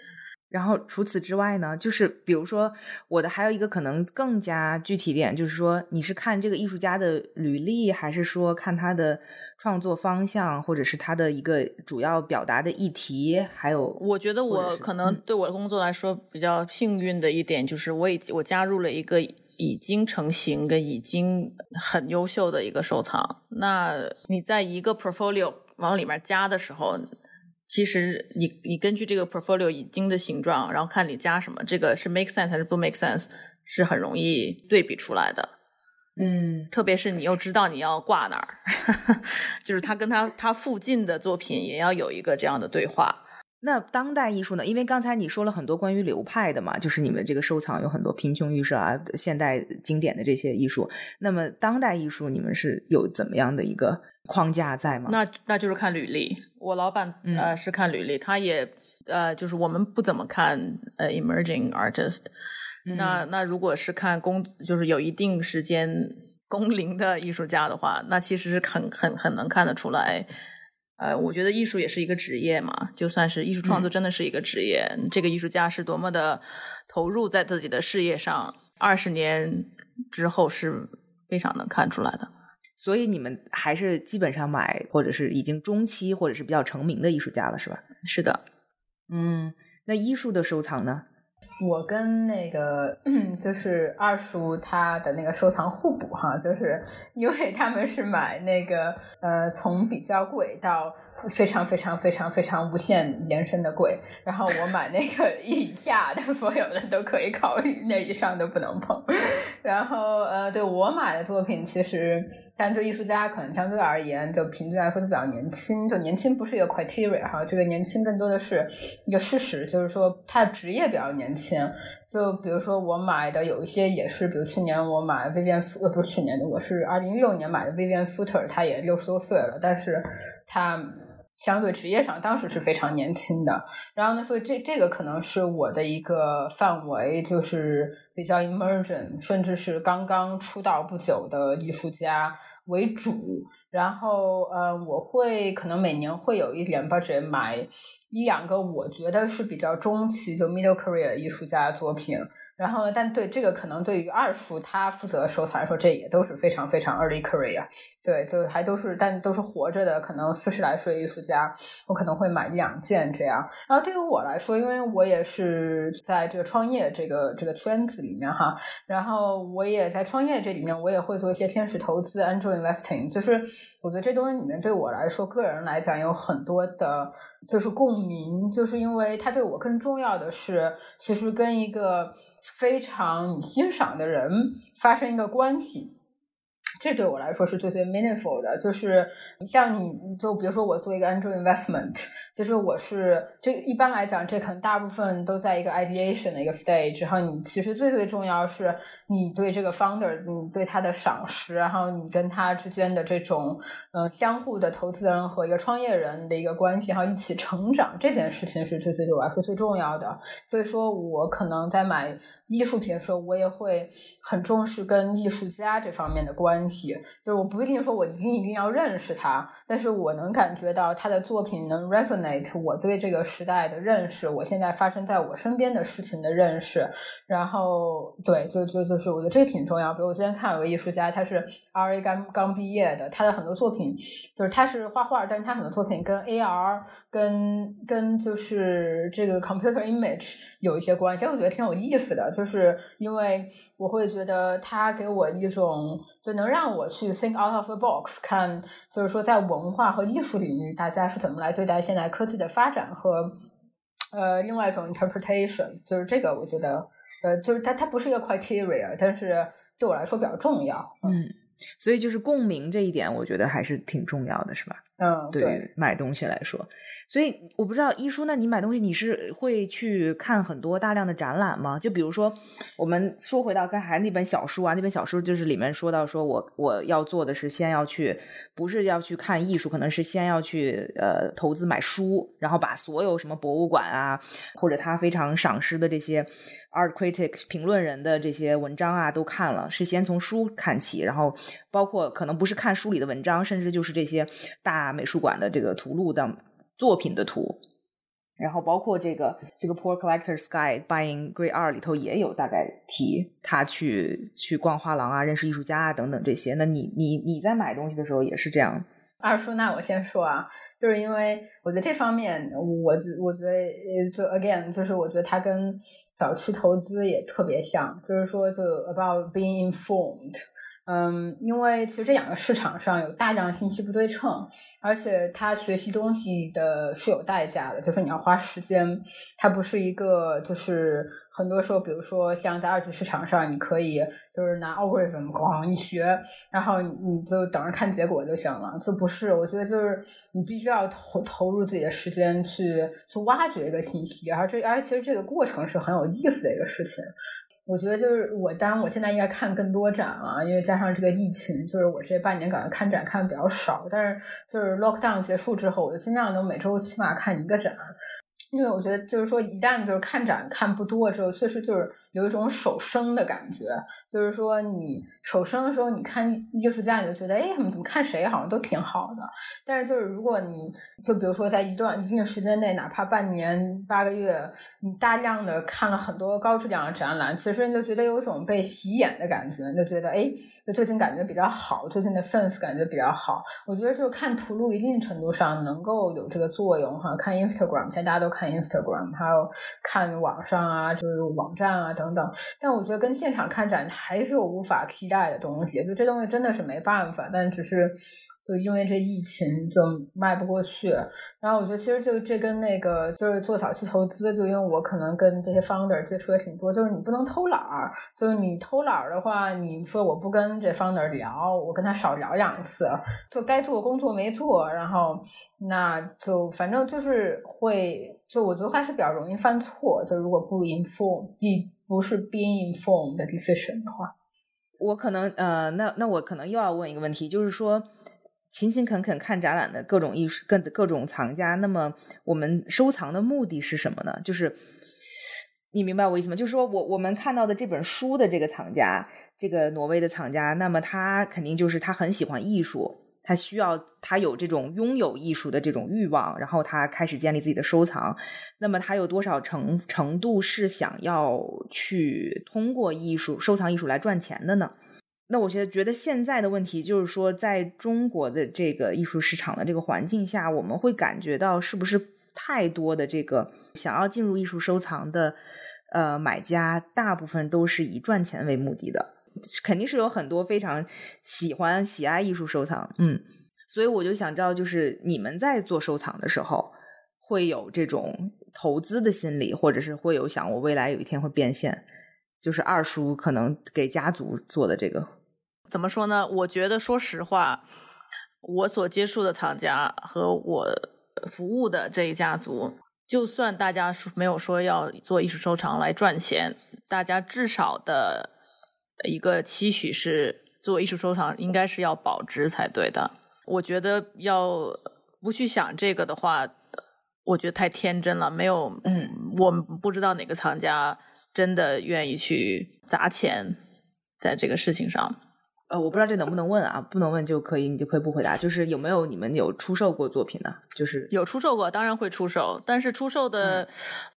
然后除此之外呢，就是比如说我的还有一个可能更加具体点，就是说你是看这个艺术家的履历，还是说看他的创作方向，或者是他的一个主要表达的议题？还有，我觉得我可能对我的工作来说比较幸运的一点，就是我已我加入了一个已经成型跟、已经很优秀的一个收藏。那你在一个 portfolio 往里面加的时候。其实你你根据这个 portfolio 已经的形状，然后看你加什么，这个是 make sense 还是不 make sense，是很容易对比出来的。嗯，特别是你又知道你要挂哪儿，就是他跟他他附近的作品也要有一个这样的对话。那当代艺术呢？因为刚才你说了很多关于流派的嘛，就是你们这个收藏有很多贫穷预设啊、现代经典的这些艺术。那么当代艺术，你们是有怎么样的一个框架在吗？那那就是看履历。我老板呃是看履历，他也呃就是我们不怎么看呃 emerging artist。那那如果是看工，就是有一定时间工龄的艺术家的话，那其实是很很很能看得出来。呃，我觉得艺术也是一个职业嘛，就算是艺术创作，真的是一个职业。这个艺术家是多么的投入在自己的事业上，二十年之后是非常能看出来的。所以你们还是基本上买，或者是已经中期，或者是比较成名的艺术家了，是吧？是的，嗯，那艺术的收藏呢？我跟那个就是二叔他的那个收藏互补哈，就是因为他们是买那个呃从比较贵到非常非常非常非常无限延伸的贵，然后我买那个 以下的所有的都可以考虑，那以上都不能碰。然后呃，对我买的作品其实。但对艺术家可能相对而言，就平均来说都比较年轻。就年轻不是一个 criteria 哈，这个年轻更多的是一个事实，就是说他的职业比较年轻。就比如说我买的有一些也是，比如去年我买 Vivian 呃不是去年的，我是二零一六年买的 Vivian Footer，他也六十多岁了，但是他相对职业上当时是非常年轻的。然后呢，所以这这个可能是我的一个范围，就是比较 emergent，甚至是刚刚出道不久的艺术家。为主，然后嗯，我会可能每年会有一点 budget 买一两个我觉得是比较中期就 middle career 艺术家的作品，然后，但对这个可能对于二叔他负责收藏来说，这也都是非常非常 early career。对，就还都是，但都是活着的，可能四十来岁艺术家，我可能会买一两件这样。然后对于我来说，因为我也是在这个创业这个这个圈子里面哈，然后我也在创业这里面，我也会做一些天使投资 angel investing。就是我觉得这东西里面对我来说，个人来讲有很多的，就是共鸣，就是因为它对我更重要的是，其实跟一个。非常你欣赏的人发生一个关系，这对我来说是最最 meaningful 的。就是像你，就比如说我做一个 angel investment，就是我是这一般来讲，这可能大部分都在一个 ideation 的一个 stage。然后你其实最最重要是你对这个 founder，你对他的赏识，然后你跟他之间的这种呃相互的投资人和一个创业人的一个关系，然后一起成长，这件事情是最最对我来说最重要的。所以说我可能在买。艺术品的时候，我也会很重视跟艺术家这方面的关系。就是我不一定说我一定一定要认识他，但是我能感觉到他的作品能 resonate 我对这个时代的认识，我现在发生在我身边的事情的认识。然后，对，就就就是我觉得这个挺重要。比如我今天看有个艺术家，他是 R A 刚刚毕业的，他的很多作品就是他是画画，但是他很多作品跟 A R。跟跟就是这个 computer image 有一些关系，我觉得挺有意思的，就是因为我会觉得他给我一种就能让我去 think out of the box，看就是说在文化和艺术领域大家是怎么来对待现代科技的发展和呃另外一种 interpretation，就是这个我觉得呃就是它它不是一个 criteria，但是对我来说比较重要，嗯，所以就是共鸣这一点，我觉得还是挺重要的，是吧？嗯，对买东西来说，所以我不知道一叔，那你买东西你是会去看很多大量的展览吗？就比如说，我们说回到刚才那本小书啊，那本小书就是里面说到，说我我要做的是先要去，不是要去看艺术，可能是先要去呃投资买书，然后把所有什么博物馆啊，或者他非常赏识的这些 art critic 评论人的这些文章啊都看了，是先从书看起，然后包括可能不是看书里的文章，甚至就是这些大。美术馆的这个图录的作品的图，然后包括这个这个 Poor Collector Sky Buying Great Art 里头也有大概提他去去逛画廊啊，认识艺术家啊等等这些。那你你你在买东西的时候也是这样？二叔，那我先说啊，就是因为我觉得这方面，我我觉得就 again，就是我觉得它跟早期投资也特别像，就是说就 about being informed。嗯，因为其实这两个市场上有大量信息不对称，而且他学习东西的是有代价的，就是你要花时间，它不是一个就是很多时候，比如说像在二级市场上，你可以就是拿 algorithm 咣一学，然后你就等着看结果就行了，就不是，我觉得就是你必须要投投入自己的时间去去挖掘一个信息，而这而其实这个过程是很有意思的一个事情。我觉得就是我，当然我现在应该看更多展了，因为加上这个疫情，就是我这半年感觉看展看的比较少。但是就是 lockdown 结束之后，我就尽量能每周起码看一个展，因为我觉得就是说一旦就是看展看不多之后，确实就是有一种手生的感觉。就是说，你手生的时候，你看艺术家，你就觉得，哎，怎么看谁好像都挺好的。但是，就是如果你就比如说，在一段一定时间内，哪怕半年、八个月，你大量的看了很多高质量的展览，其实你就觉得有一种被洗眼的感觉，就觉得，哎，就最近感觉比较好，最近的 fans 感觉比较好。我觉得，就是看图录，一定程度上能够有这个作用哈。看 Instagram，现在大家都看 Instagram，还有看网上啊，就是网站啊等等。但我觉得跟现场看展。还是有无法替代的东西，就这东西真的是没办法，但只是就因为这疫情就迈不过去。然后我觉得其实就这跟那个就是做早期投资，就因为我可能跟这些 founder 接触也挺多，就是你不能偷懒儿，就是你偷懒儿的话，你说我不跟这 founder 聊，我跟他少聊两次，就该做工作没做，然后那就反正就是会，就我觉得还是比较容易犯错，就如果不 inform，必不是 being informed 的 decision 的话，我可能呃，那那我可能又要问一个问题，就是说。勤勤恳恳看展览的各种艺术、各各种藏家，那么我们收藏的目的是什么呢？就是你明白我意思吗？就是说我我们看到的这本书的这个藏家，这个挪威的藏家，那么他肯定就是他很喜欢艺术。他需要他有这种拥有艺术的这种欲望，然后他开始建立自己的收藏。那么他有多少程程度是想要去通过艺术收藏艺术来赚钱的呢？那我觉得觉得现在的问题就是说，在中国的这个艺术市场的这个环境下，我们会感觉到是不是太多的这个想要进入艺术收藏的呃买家，大部分都是以赚钱为目的的。肯定是有很多非常喜欢喜爱艺术收藏，嗯，所以我就想知道，就是你们在做收藏的时候，会有这种投资的心理，或者是会有想我未来有一天会变现，就是二叔可能给家族做的这个，怎么说呢？我觉得说实话，我所接触的藏家和我服务的这一家族，就算大家没有说要做艺术收藏来赚钱，大家至少的。一个期许是做艺术收藏，应该是要保值才对的。我觉得要不去想这个的话，我觉得太天真了。没有，嗯，我们不知道哪个藏家真的愿意去砸钱在这个事情上。呃，我不知道这能不能问啊？不能问就可以，你就可以不回答。就是有没有你们有出售过作品呢？就是有出售过，当然会出售，但是出售的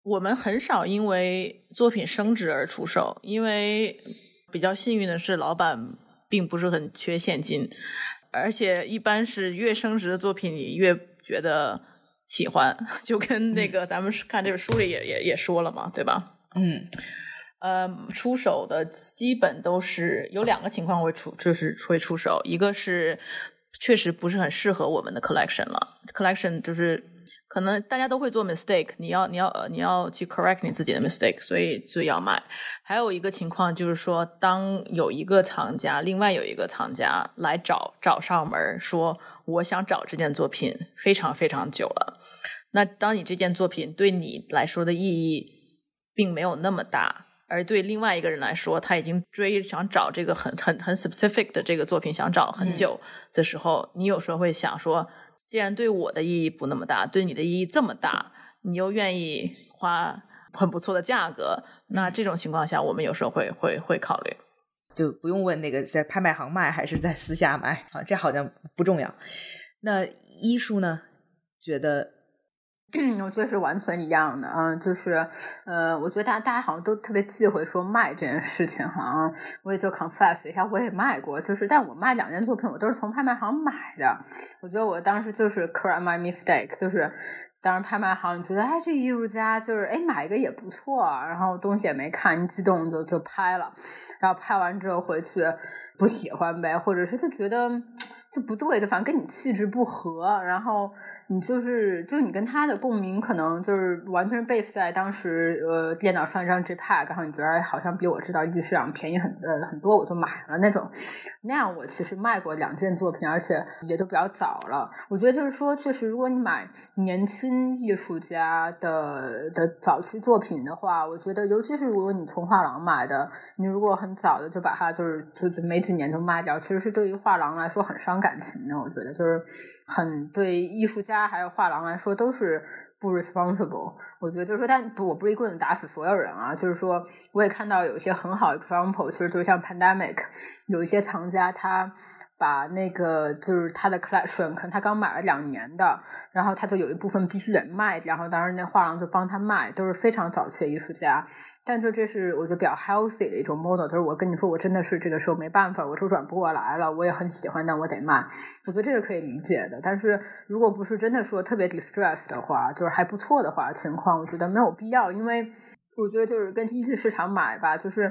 我们很少因为作品升值而出售，因为。比较幸运的是，老板并不是很缺现金，而且一般是越升值的作品，你越觉得喜欢，就跟那个咱们看这本书里也也也说了嘛，对吧？嗯，呃，出手的基本都是有两个情况会出，就是会出手，一个是确实不是很适合我们的 collection 了，collection 就是。可能大家都会做 mistake，你要你要你要去 correct 你自己的 mistake，所以就要卖。还有一个情况就是说，当有一个藏家，另外有一个藏家来找找上门，说我想找这件作品非常非常久了。那当你这件作品对你来说的意义并没有那么大，而对另外一个人来说，他已经追想找这个很很很 specific 的这个作品，想找很久的时候，你有时候会想说。既然对我的意义不那么大，对你的意义这么大，你又愿意花很不错的价格，那这种情况下，我们有时候会会会考虑，就不用问那个在拍卖行卖还是在私下卖啊，这好像不重要。那医术呢？觉得？我觉得是完全一样的，嗯，就是，呃，我觉得大家大家好像都特别忌讳说卖这件事情哈，我也就 confess 一下，我也卖过，就是，但我卖两件作品，我都是从拍卖行买的，我觉得我当时就是 correct my mistake，就是当时拍卖行你觉得哎这艺术家就是哎买一个也不错，然后东西也没看，激动就就拍了，然后拍完之后回去不喜欢呗，或者是就觉得就不对，就反正跟你气质不合，然后。你就是就是你跟他的共鸣，可能就是完全 base 在当时呃电脑上一张 JPEG，然后你觉得好像比我知道艺术市场便宜很呃很多，我就买了那种。那样我其实卖过两件作品，而且也都比较早了。我觉得就是说，确实如果你买年轻艺术家的的早期作品的话，我觉得尤其是如果你从画廊买的，你如果很早的就把它就是就就没几年就卖掉，其实是对于画廊来说很伤感情的。我觉得就是很对艺术家。他还有画廊来说都是不 responsible，我觉得就是说，但不，我不是一棍子打死所有人啊。就是说，我也看到有一些很好的 example，其实就像 pandemic，有一些藏家他把那个就是他的 collection，可能他刚买了两年的，然后他就有一部分必须得卖，然后当时那画廊就帮他卖，都是非常早期的艺术家。但就这是我觉得比较 healthy 的一种 model，就是我跟你说，我真的是这个时候没办法，我周转不过来了，我也很喜欢，但我得卖。我觉得这个可以理解的。但是如果不是真的说特别 distress 的话，就是还不错的话情况，我觉得没有必要，因为我觉得就是跟一级市场买吧，就是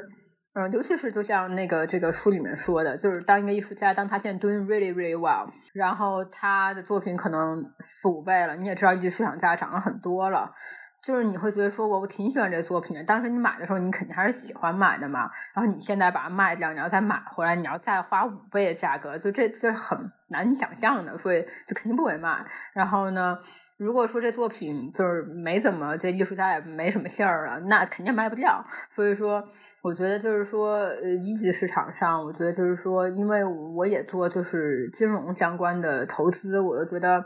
嗯，尤其是就像那个这个书里面说的，就是当一个艺术家，当他现在 doing really really well，然后他的作品可能四五倍了，你也知道一级市场价涨了很多了。就是你会觉得说，我我挺喜欢这作品的。当时你买的时候，你肯定还是喜欢买的嘛。然后你现在把它卖掉，你要再买回来，你要再花五倍的价格，就这这是很难想象的，所以就肯定不会卖。然后呢，如果说这作品就是没怎么，这艺术家也没什么信儿了，那肯定卖不掉。所以说，我觉得就是说，呃，一级市场上，我觉得就是说，因为我也做就是金融相关的投资，我就觉得。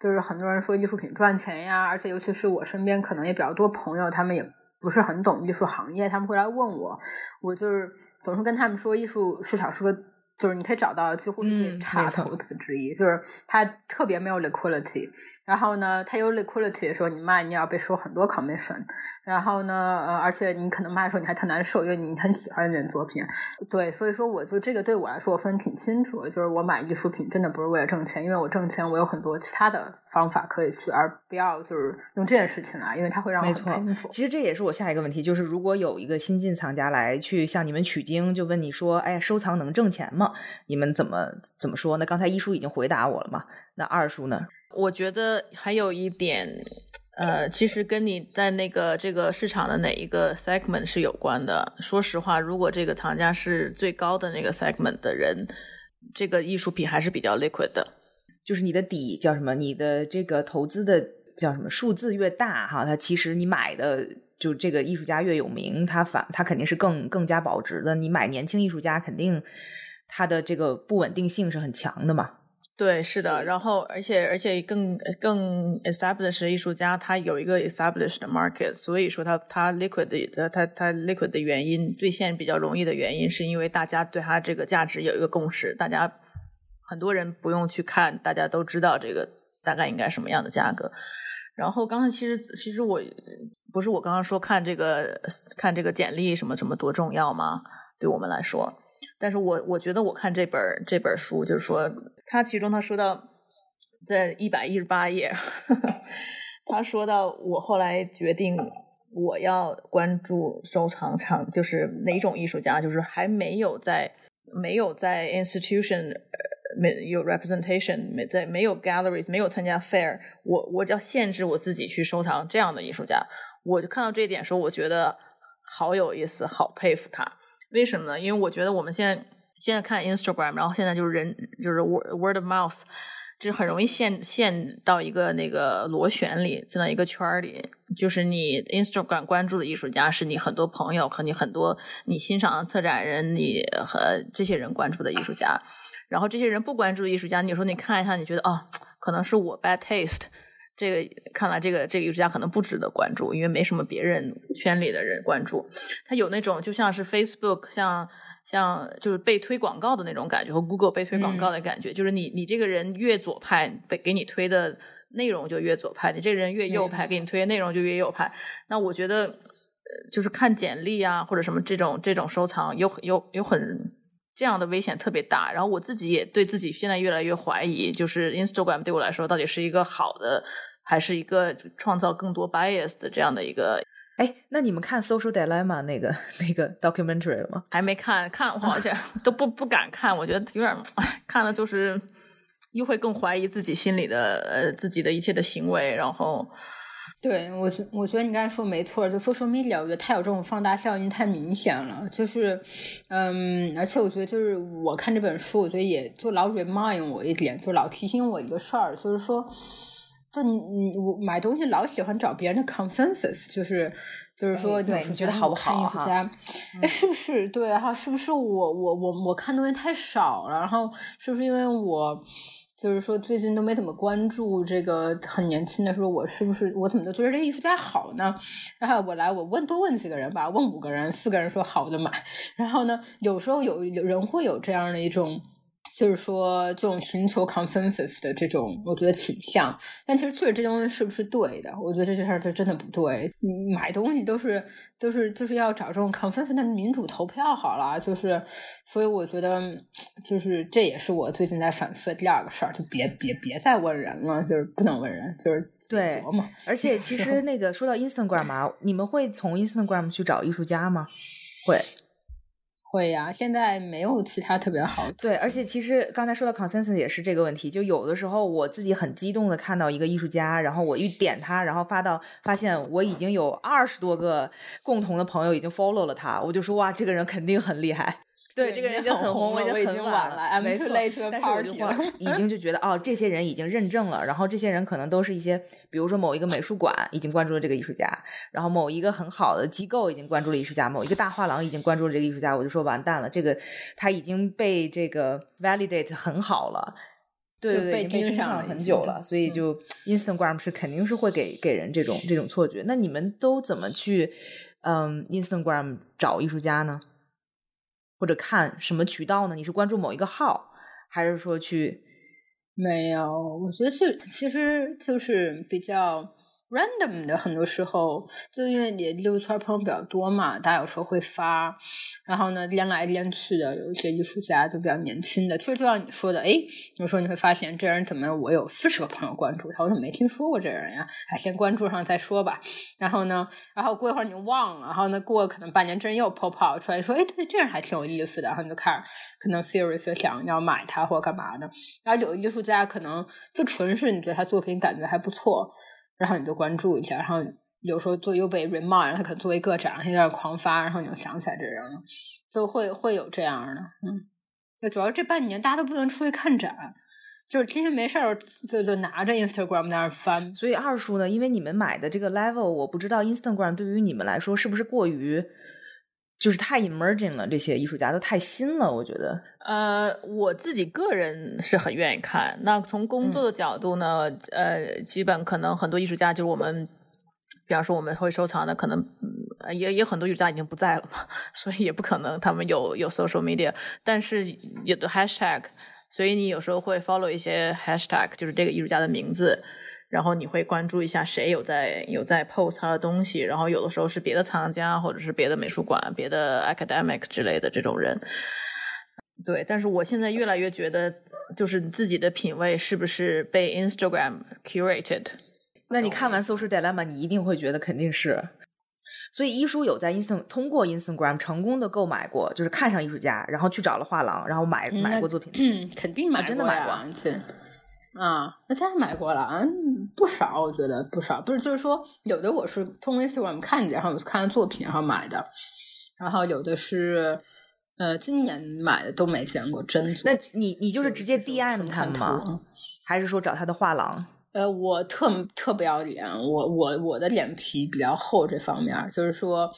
就是很多人说艺术品赚钱呀，而且尤其是我身边可能也比较多朋友，他们也不是很懂艺术行业，他们会来问我，我就是总是跟他们说，艺术市场是个就是你可以找到几乎是最差投资之一，就是它特别没有 liquidity。然后呢，它有 liquidity 的时候，你卖你要被收很多 commission。然后呢，呃，而且你可能卖的时候你还特难受，因为你很喜欢那件作品。对，所以说我就这个对我来说我分挺清楚的，就是我买艺术品真的不是为了挣钱，因为我挣钱我有很多其他的方法可以去，而不要就是用这件事情来，因为它会让我没错。其实这也是我下一个问题，就是如果有一个新晋藏家来去向你们取经，就问你说：“哎，收藏能挣钱吗？”你们怎么怎么说？呢刚才一叔已经回答我了嘛？那二叔呢？我觉得还有一点，呃，其实跟你在那个这个市场的哪一个 segment 是有关的。说实话，如果这个藏家是最高的那个 segment 的人，这个艺术品还是比较 liquid 的。就是你的底叫什么？你的这个投资的叫什么？数字越大哈，它其实你买的就这个艺术家越有名，它反它肯定是更更加保值的。你买年轻艺术家，肯定它的这个不稳定性是很强的嘛。对，是的，然后而且而且更更 established 艺术家，他有一个 established market，所以说他他 liquid 的他他 liquid 的原因兑现比较容易的原因，是因为大家对他这个价值有一个共识，大家很多人不用去看，大家都知道这个大概应该什么样的价格。然后刚才其实其实我不是我刚刚说看这个看这个简历什么什么多重要吗？对我们来说。但是我我觉得我看这本这本书，就是说，他其中他说到，在一百一十八页，他说到我后来决定我要关注收藏场，就是哪种艺术家，就是还没有在没有在 institution 没有 representation 没在没有 galleries 没有参加 fair，我我要限制我自己去收藏这样的艺术家，我就看到这一点时候，我觉得好有意思，好佩服他。为什么呢？因为我觉得我们现在现在看 Instagram，然后现在就是人就是 word word of mouth，就是很容易陷陷到一个那个螺旋里，进到一个圈儿里。就是你 Instagram 关注的艺术家，是你很多朋友和你很多你欣赏的策展人，你和这些人关注的艺术家。然后这些人不关注艺术家，你说你看一下，你觉得哦，可能是我 bad taste。这个看来，这个这个艺术家可能不值得关注，因为没什么别人圈里的人关注。他有那种就像是 Facebook，像像就是被推广告的那种感觉，和 Google 被推广告的感觉。就是你你这个人越左派，被给你推的内容就越左派；你这个人越右派，给你推的内容就越右派。那我觉得，就是看简历啊，或者什么这种这种收藏，有有有很这样的危险特别大。然后我自己也对自己现在越来越怀疑，就是 Instagram 对我来说到底是一个好的。还是一个创造更多 bias 的这样的一个，哎，那你们看《Social Dilemma》那个那个 documentary 了吗？还没看，看我好像 都不不敢看，我觉得有点，看了就是又会更怀疑自己心里的呃自己的一切的行为，然后，对我觉我觉得你刚才说没错，就 social media，我觉得它有这种放大效应，太明显了，就是嗯，而且我觉得就是我看这本书，我觉得也就老 remind 我一点，就老提醒我一个事儿，就是说。就你你我买东西老喜欢找别人的 consensus，就是就是说，你觉得好不好？艺术家，哎，是不是对哈？是不是我我我我看东西太少了？然后是不是因为我就是说最近都没怎么关注这个很年轻的时候，我是不是我怎么就觉得这艺术家好呢？然后我来我问多问几个人吧，问五个人，四个人说好的买。然后呢，有时候有有人会有这样的一种。就是说，这种寻求 consensus 的这种，我觉得倾向，但其实确实这东西是不是对的？我觉得这事儿就真的不对。买东西都是都是就是要找这种 consensus 的民主投票好了。就是，所以我觉得，就是这也是我最近在反思的第二个事儿，就别别别再问人了，就是不能问人，就是对琢磨。而且其实 那个说到 Instagram 啊，你们会从 Instagram 去找艺术家吗？会。会呀，现在没有其他特别好。对，而且其实刚才说到 consensus 也是这个问题，就有的时候我自己很激动的看到一个艺术家，然后我一点他，然后发到发现我已经有二十多个共同的朋友已经 follow 了他，我就说哇，这个人肯定很厉害。对，这个人已经很红，我已经晚了，没错。但是我就 已经就觉得哦，这些人已经认证了，然后这些人可能都是一些，比如说某一个美术馆已经关注了这个艺术家，然后某一个很好的机构已经关注了艺术家，某一个大画廊已经关注了这个艺术家，我就说完蛋了，这个他已经被这个 validate 很好了，对对对，被盯上了很久了，所以就 Instagram 是肯定是会给给人这种这种错觉。那你们都怎么去嗯 Instagram 找艺术家呢？或者看什么渠道呢？你是关注某一个号，还是说去？没有，我觉得这其实就是比较。Random 的很多时候，就因为你溜圈朋友比较多嘛，大家有时候会发，然后呢，连来连去的，有一些艺术家都比较年轻的，其实就像你说的，哎，有时候你会发现这人怎么我有四十个朋友关注他，我怎么没听说过这人呀？哎，先关注上再说吧。然后呢，然后过一会儿你忘了，然后呢，过可能半年，这人又 pop out 出来，说，哎，对，这人还挺有意思的，然后你就开始可能 serious 想要买他或者干嘛的。然后有艺术家可能就纯是你觉得他作品感觉还不错。然后你就关注一下，然后有时候做又被 remind，他可能作为个展，他在那狂发，然后你就想起来这人了，就会会有这样的，嗯，就主要这半年大家都不能出去看展，就是天天没事儿就就拿着 Instagram 在那翻。所以二叔呢，因为你们买的这个 level，我不知道 Instagram 对于你们来说是不是过于。就是太 emerging 了，这些艺术家都太新了，我觉得。呃，我自己个人是很愿意看。那从工作的角度呢，呃，基本可能很多艺术家就是我们，比方说我们会收藏的，可能也也很多艺术家已经不在了嘛，所以也不可能他们有有 social media，但是有的 hashtag，所以你有时候会 follow 一些 hashtag，就是这个艺术家的名字。然后你会关注一下谁有在有在 post 他的东西，然后有的时候是别的藏家或者是别的美术馆、别的 academic 之类的这种人。对，但是我现在越来越觉得，就是自己的品味是不是被 Instagram curated？那你看完 Social Dilemma，你一定会觉得肯定是。所以一叔有在 Inst 通过 Instagram 成功的购买过，就是看上艺术家，然后去找了画廊，然后买买过作品。嗯，肯定买，真的买过。啊，那他买过了啊，不少，我觉得不少。不是，就是说，有的我是通过 Instagram 看见，然后看作品，然后买的。然后有的是，呃，今年买的都没见过真。那你你就是直接 DM 他吗？还是说找他的画廊？呃，我特特不要脸，我我我的脸皮比较厚，这方面就是说，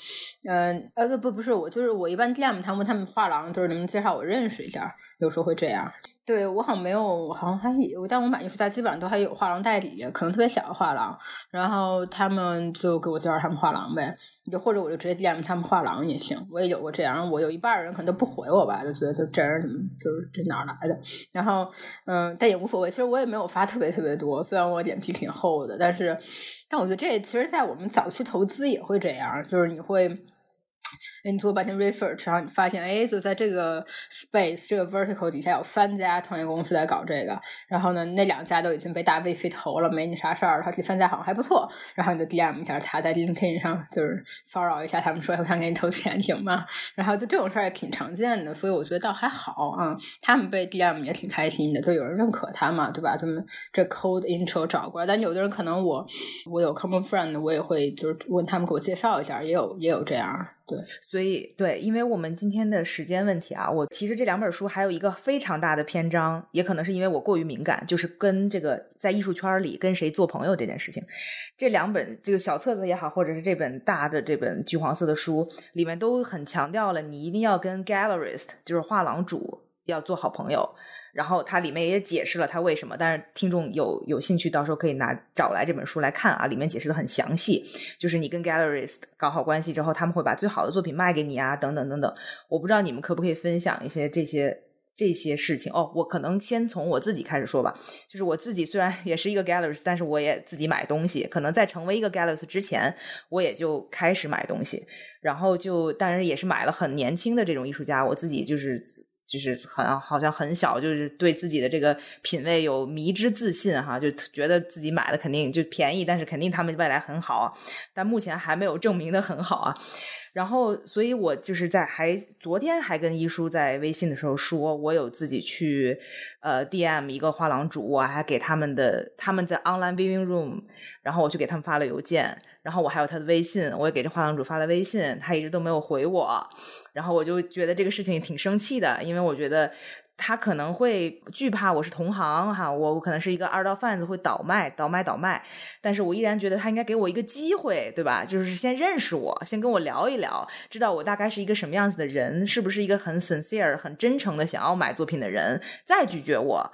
嗯呃不不不是，我就是我一般 DM 他们，他们画廊就是能不能介绍我认识一下？有时候会这样。对我好像没有，好像还有，但我买艺术家基本上都还有画廊代理，可能特别小的画廊，然后他们就给我介绍他们画廊呗，就或者我就直接 DM 他们画廊也行，我也有过这样，我有一半人可能都不回我吧，就觉得就这人怎么就是这哪来的，然后嗯，但也无所谓，其实我也没有发特别特别多，虽然我脸皮挺厚的，但是但我觉得这其实，在我们早期投资也会这样，就是你会。你做半天 research，然后你发现，哎，就在这个 space 这个 vertical 底下有三家创业公司在搞这个，然后呢，那两家都已经被大 VC 投了，没你啥事儿。他第三家好像还不错，然后你就 DM 一下他，在 LinkedIn 上就是骚扰一下他们，说我想给你投钱，行吗？然后就这种事儿也挺常见的，所以我觉得倒还好啊。他们被 DM 也挺开心的，就有人认可他嘛，对吧？他们这 cold intro 找过来，但有的人可能我我有 common friend，我也会就是问他们给我介绍一下，也有也有这样。对，所以对，因为我们今天的时间问题啊，我其实这两本书还有一个非常大的篇章，也可能是因为我过于敏感，就是跟这个在艺术圈里跟谁做朋友这件事情。这两本这个小册子也好，或者是这本大的这本橘黄色的书里面都很强调了，你一定要跟 gallerist，就是画廊主要做好朋友。然后它里面也解释了它为什么，但是听众有有兴趣，到时候可以拿找来这本书来看啊，里面解释的很详细。就是你跟 gallerist 搞好关系之后，他们会把最好的作品卖给你啊，等等等等。我不知道你们可不可以分享一些这些这些事情哦。我可能先从我自己开始说吧。就是我自己虽然也是一个 gallerist，但是我也自己买东西。可能在成为一个 gallerist 之前，我也就开始买东西，然后就当然也是买了很年轻的这种艺术家。我自己就是。就是好像好像很小，就是对自己的这个品味有迷之自信哈，就觉得自己买的肯定就便宜，但是肯定他们未来很好，但目前还没有证明的很好啊。然后，所以我就是在还昨天还跟一叔在微信的时候说，我有自己去呃 DM 一个画廊主，我还给他们的他们在 online viewing room，然后我去给他们发了邮件，然后我还有他的微信，我也给这画廊主发了微信，他一直都没有回我。然后我就觉得这个事情挺生气的，因为我觉得他可能会惧怕我是同行哈，我我可能是一个二道贩子会倒卖倒卖倒卖，但是我依然觉得他应该给我一个机会，对吧？就是先认识我，先跟我聊一聊，知道我大概是一个什么样子的人，是不是一个很 sincere 很真诚的想要买作品的人，再拒绝我。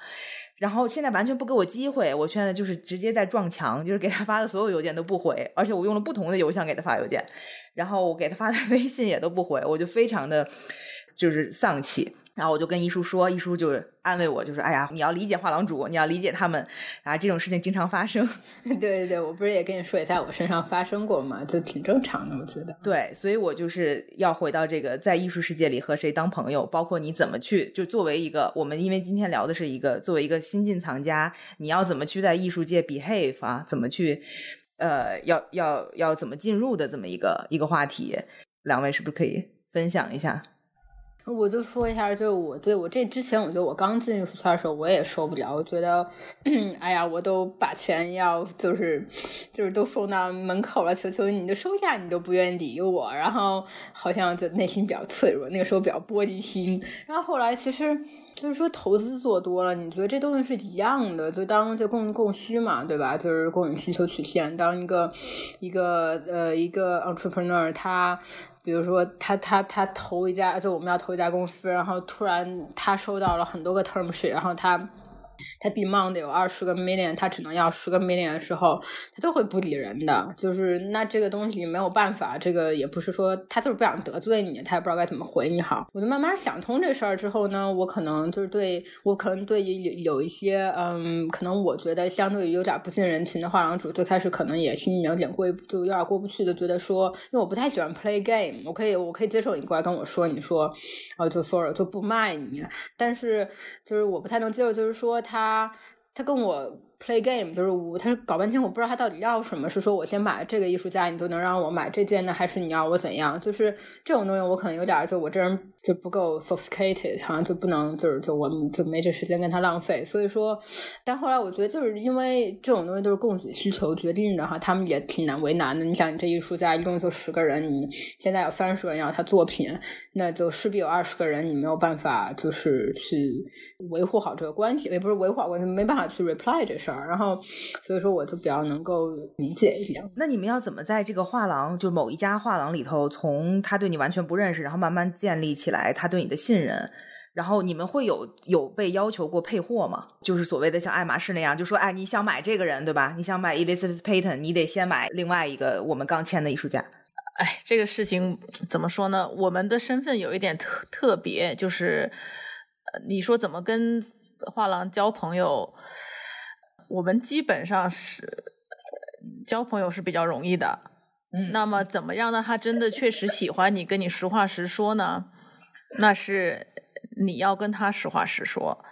然后现在完全不给我机会，我现在就是直接在撞墙，就是给他发的所有邮件都不回，而且我用了不同的邮箱给他发邮件，然后我给他发的 微信也都不回，我就非常的就是丧气。然后我就跟一叔说，一叔就是安慰我，就说：“哎呀，你要理解画廊主，你要理解他们啊，这种事情经常发生。”对对对，我不是也跟你说，也在我身上发生过嘛，就挺正常的，我觉得。对，所以我就是要回到这个在艺术世界里和谁当朋友，包括你怎么去，就作为一个我们，因为今天聊的是一个作为一个新晋藏家，你要怎么去在艺术界 behave 啊，怎么去，呃，要要要怎么进入的这么一个一个话题，两位是不是可以分享一下？我就说一下，就是我对我这之前，我觉得我刚进艺术圈的时候，我也受不了。我觉得，哎呀，我都把钱要就是就是都送到门口了，求求你，就收下，你都不愿意理我。然后好像就内心比较脆弱，那个时候比较玻璃心。然后后来其实就是说投资做多了，你觉得这东西是一样的，就当就供供需嘛，对吧？就是供需求曲线。当一个一个呃一个 entrepreneur 他。比如说，他他他投一家，就我们要投一家公司，然后突然他收到了很多个 term sheet，然后他。他 demand 有二十个 million，他只能要十个 million 的时候，他都会不理人的。就是那这个东西没有办法，这个也不是说他就是不想得罪你，他也不知道该怎么回你好。我就慢慢想通这事儿之后呢，我可能就是对我可能对有有一些嗯，可能我觉得相对于有点不近人情的画廊主，最开始可能也心里有点过就有点过不去的，觉得说，因为我不太喜欢 play game，我可以我可以接受你过来跟我说，你说然后就 sorry 就不卖你，但是就是我不太能接受，就是说。他他跟我。Play game 就是我，他搞半天，我不知道他到底要什么。是说我先买这个艺术家，你都能让我买这件呢，还是你要我怎样？就是这种东西，我可能有点就我这人就不够 sophisticated，好像就不能就是就我就没这时间跟他浪费。所以说，但后来我觉得就是因为这种东西都是供给需求决定的哈，他们也挺难为难的。你想，你这艺术家一共就十个人，你现在有三十个人要他作品，那就势必有二十个人你没有办法就是去维护好这个关系，也不是维护好关系，没办法去 reply 这事。然后，所以说我就比较能够理解一点。那你们要怎么在这个画廊，就某一家画廊里头，从他对你完全不认识，然后慢慢建立起来他对你的信任？然后你们会有有被要求过配货吗？就是所谓的像爱马仕那样，就说哎，你想买这个人对吧？你想买 Elizabeth Payton，你得先买另外一个我们刚签的艺术家。哎，这个事情怎么说呢？我们的身份有一点特特别，就是呃，你说怎么跟画廊交朋友？我们基本上是交朋友是比较容易的，嗯，那么怎么样让他真的确实喜欢你，跟你实话实说呢？那是你要跟他实话实说。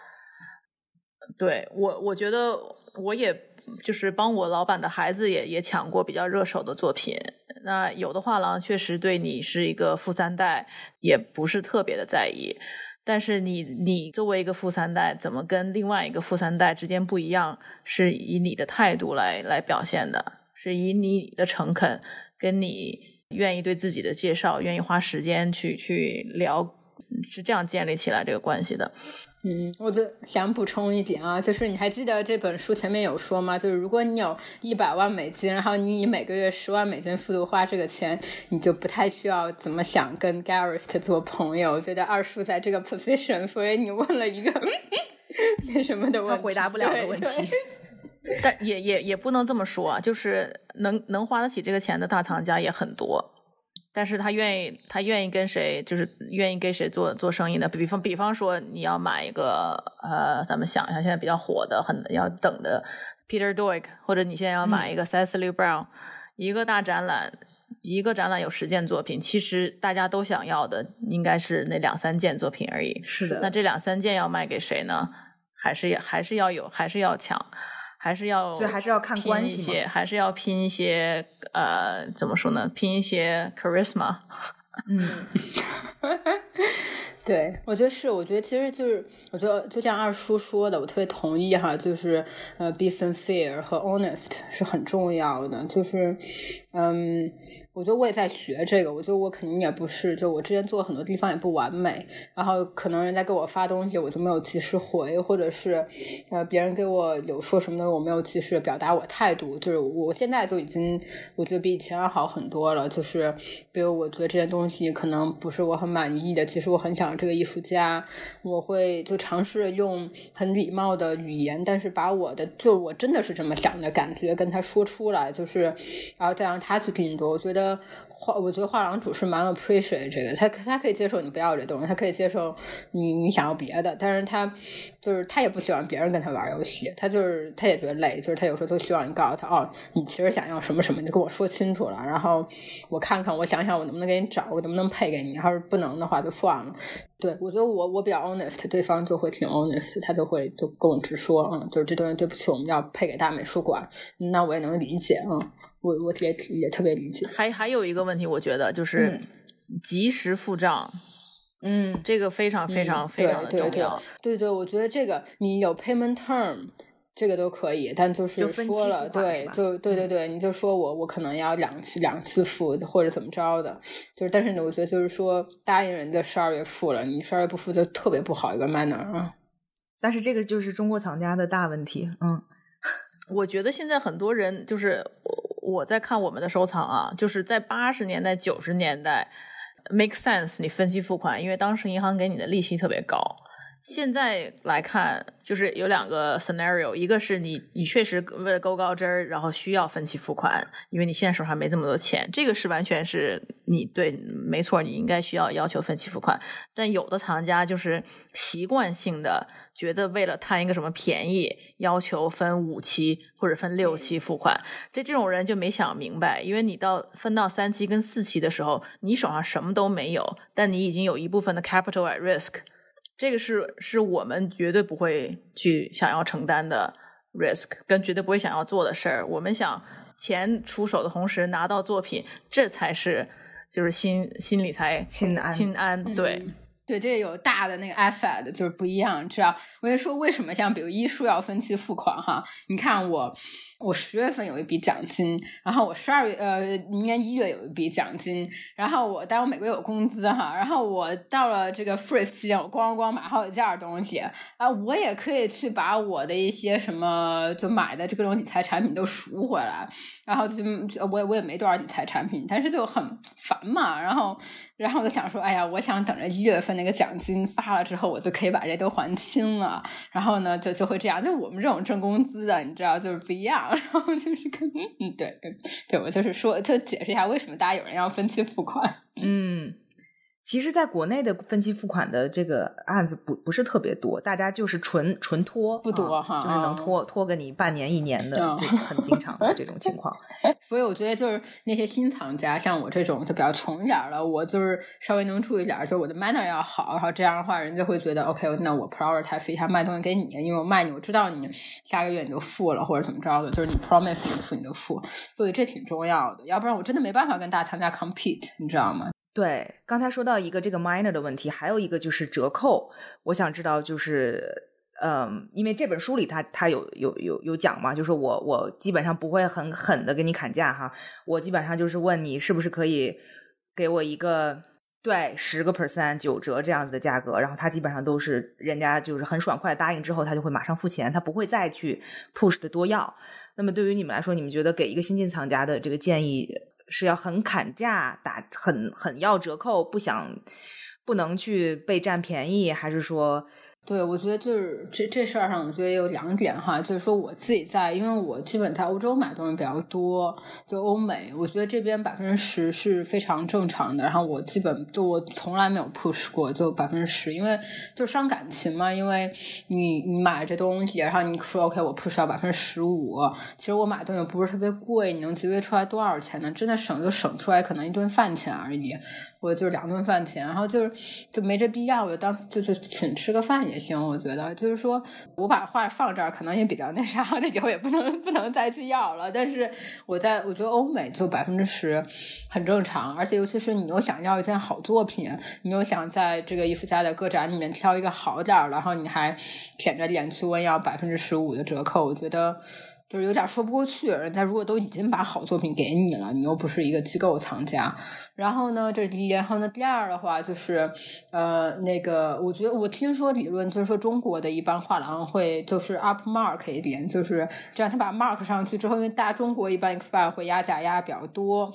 对我，我觉得我也就是帮我老板的孩子也也抢过比较热手的作品。那有的画廊确实对你是一个富三代，也不是特别的在意。但是你你作为一个富三代，怎么跟另外一个富三代之间不一样？是以你的态度来来表现的，是以你的诚恳，跟你愿意对自己的介绍，愿意花时间去去聊，是这样建立起来这个关系的。嗯，我就想补充一点啊，就是你还记得这本书前面有说吗？就是如果你有一百万美金，然后你以每个月十万美金速度花这个钱，你就不太需要怎么想跟 Gareth 做朋友。我觉得二叔在这个 position，所以你问了一个 那什么的问题，回答不了的问题。但也也也不能这么说啊，就是能能花得起这个钱的大藏家也很多。但是他愿意，他愿意跟谁，就是愿意跟谁做做生意呢？比方，比方说，你要买一个，呃，咱们想一下，现在比较火的，很要等的 Peter Doig，或者你现在要买一个 Cecily Brown，一个大展览，一个展览有十件作品，其实大家都想要的应该是那两三件作品而已。是的。那这两三件要卖给谁呢？还是还是要有，还是要抢。还是要，所以还是要看关系些，还是要拼一些，呃，怎么说呢？拼一些 charisma。嗯，对，我觉得是，我觉得其实就是，我觉得就像二叔说的，我特别同意哈，就是呃，be sincere 和 honest 是很重要的，就是，嗯。我觉得我也在学这个，我觉得我肯定也不是，就我之前做很多地方也不完美，然后可能人家给我发东西，我就没有及时回，或者是呃别人给我有说什么的，我没有及时表达我态度，就是我现在就已经我觉得比以前要好很多了，就是比如我觉得这件东西可能不是我很满意的，其实我很想这个艺术家，我会就尝试用很礼貌的语言，但是把我的就我真的是这么想的感觉跟他说出来，就是然后再让他去定夺，我觉得。画，我觉得画廊主是蛮 appreciate 这个，他他可以接受你不要这东西，他可以接受你你想要别的，但是他就是他也不希望别人跟他玩游戏，他就是他也觉得累，就是他有时候都希望你告诉他，哦，你其实想要什么什么，你就跟我说清楚了，然后我看看，我想想我能不能给你找，我能不能配给你，要是不能的话就算了。对我觉得我我比较 honest，对方就会挺 honest，他就会就跟我直说，嗯，就是这东西对不起，我们要配给大美术馆，那我也能理解，嗯，我我也也特别理解。还还有一个问题，我觉得就是及时付账，嗯，这个非常非常非常的重要。对对，我觉得这个你有 payment term。这个都可以，但就是说了，对，就对对对，你就说我我可能要两次两次付或者怎么着的，就是但是呢，我觉得就是说答应人家十二月付了，你十二月不付就特别不好一个 manner 啊。但是这个就是中国藏家的大问题，嗯，我觉得现在很多人就是我在看我们的收藏啊，就是在八十年代九十年代 make sense，你分期付款，因为当时银行给你的利息特别高。现在来看，就是有两个 scenario，一个是你你确实为了勾高枝儿，然后需要分期付款，因为你现在手上没这么多钱，这个是完全是你对，没错，你应该需要要求分期付款。但有的藏家就是习惯性的觉得为了贪一个什么便宜，要求分五期或者分六期付款，这这种人就没想明白，因为你到分到三期跟四期的时候，你手上什么都没有，但你已经有一部分的 capital at risk。这个是是我们绝对不会去想要承担的 risk，跟绝对不会想要做的事儿。我们想钱出手的同时拿到作品，这才是就是心心里才心安心安。对对，这有大的那个 asset 就是不一样，知道？我跟你说，为什么像比如一术要分期付款哈？你看我。我十月份有一笔奖金，然后我十二月呃明年一月有一笔奖金，然后我但我每个月有工资哈，然后我到了这个 freeze 期间，我咣咣买好几件东西。啊，我也可以去把我的一些什么就买的这各种理财产品都赎回来，然后就我我也没多少理财产品，但是就很烦嘛，然后然后我就想说，哎呀，我想等着一月份那个奖金发了之后，我就可以把这都还清了，然后呢就就会这样，就我们这种挣工资的，你知道就是不一样。然后就是跟，嗯，对，对我就是说，就解释一下为什么大家有人要分期付款。嗯，其实，在国内的分期付款的这个案子不不是特别多，大家就是纯纯拖，不多哈，就是能拖拖个你半年一年的，就很经常的这种情况。所以我觉得，就是那些新藏家，像我这种就比较穷一点的，我就是稍微能注意点，就是我的 manner 要好，然后这样的话，人家会觉得 OK，那我 prioritize 一下卖东西给你，因为我卖你，我知道你下个月你就付了或者怎么着的，就是你 promise 你付你就付，所以这挺重要的，要不然我真的没办法跟大藏家 compete，你知道吗？对，刚才说到一个这个 minor 的问题，还有一个就是折扣。我想知道，就是，嗯，因为这本书里他他有有有有讲嘛，就是我我基本上不会很狠的给你砍价哈，我基本上就是问你是不是可以给我一个对十个 percent 九折这样子的价格，然后他基本上都是人家就是很爽快答应之后，他就会马上付钱，他不会再去 push 的多要。那么对于你们来说，你们觉得给一个新进藏家的这个建议？是要很砍价，打很很要折扣，不想不能去被占便宜，还是说？对，我觉得就是这这事儿上，我觉得有两点哈，就是说我自己在，因为我基本在欧洲买东西比较多，就欧美，我觉得这边百分之十是非常正常的。然后我基本就我从来没有 push 过，就百分之十，因为就伤感情嘛。因为你你买这东西，然后你说 OK，我 push 到百分之十五，其实我买东西不是特别贵，你能节约出来多少钱呢？真的省就省出来可能一顿饭钱而已，我就是两顿饭钱，然后就是就没这必要，我就当就是请吃个饭也。行，我觉得就是说，我把话放这儿，可能也比较那啥，那以后也不能不能再去要了。但是我在我觉得欧美就百分之十很正常，而且尤其是你又想要一件好作品，你又想在这个艺术家的个展里面挑一个好点儿，然后你还舔着脸去问要百分之十五的折扣，我觉得。就是有点说不过去，人家如果都已经把好作品给你了，你又不是一个机构藏家，然后呢，这是第一，然后呢，第二的话就是，呃，那个，我觉得我听说理论就是说，中国的一般画廊会就是 up mark 一点，就是这样，他把 mark 上去之后，因为大中国一般 e x p i r 会压价压比较多。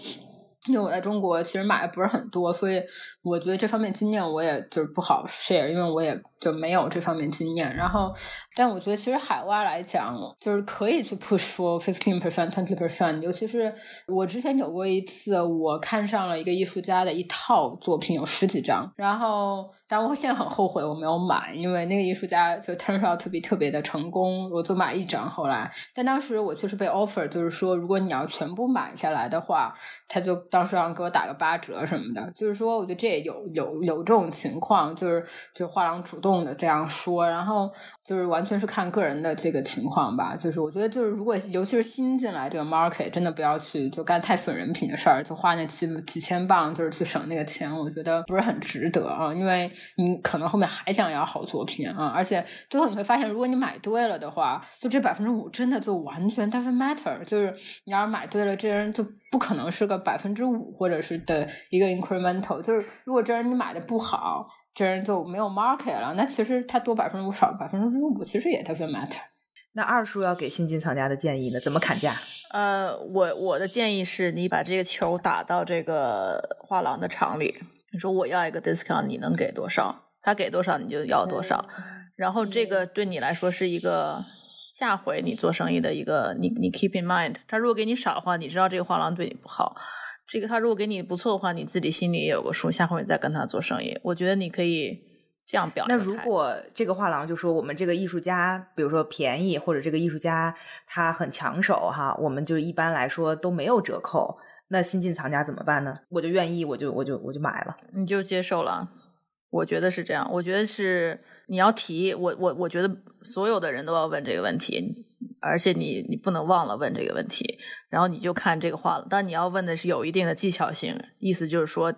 因为我在中国其实买的不是很多，所以我觉得这方面经验我也就是不好 share，因为我也就没有这方面经验。然后，但我觉得其实海外来讲，就是可以去 push for fifteen percent, twenty percent。尤其是我之前有过一次，我看上了一个艺术家的一套作品，有十几张。然后，但我现在很后悔我没有买，因为那个艺术家就 turns out to be 特别的成功，我就买一张。后来，但当时我就是被 offer，就是说如果你要全部买下来的话，他就当时让给我打个八折什么的。就是说，我觉得这也有有有这种情况，就是就画廊主动的这样说，然后就是完全是看个人的这个情况吧。就是我觉得，就是如果尤其是新进来这个 market，真的不要去就干太损人品的事儿，就花那几几千镑，就是去省那个钱，我觉得不是很值得啊。因为你可能后面还想要好作品啊，而且最后你会发现，如果你买对了的话，就这百分之五真的就完全 doesn't matter。就是你要是买对了，这人就不可能是个百分之五或者是的一个 incremental。就是如果这人你买的不好，这人就没有 market 了，那其实他多百分之五少百分之五，其实也 doesn't matter。那二叔要给新进藏家的建议呢？怎么砍价？呃，我我的建议是你把这个球打到这个画廊的场里，你说我要一个 discount，你能给多少？他给多少你就要多少。然后这个对你来说是一个下回你做生意的一个你你 keep in mind。他如果给你少的话，你知道这个画廊对你不好。这个他如果给你不错的话，你自己心里也有个数，下回再跟他做生意。我觉得你可以。这样表那如果这个画廊就说我们这个艺术家，比如说便宜，或者这个艺术家他很抢手哈，我们就一般来说都没有折扣。那新进藏家怎么办呢？我就愿意，我就我就我就买了，你就接受了。我觉得是这样，我觉得是你要提我我我觉得所有的人都要问这个问题，而且你你不能忘了问这个问题。然后你就看这个画廊，但你要问的是有一定的技巧性，意思就是说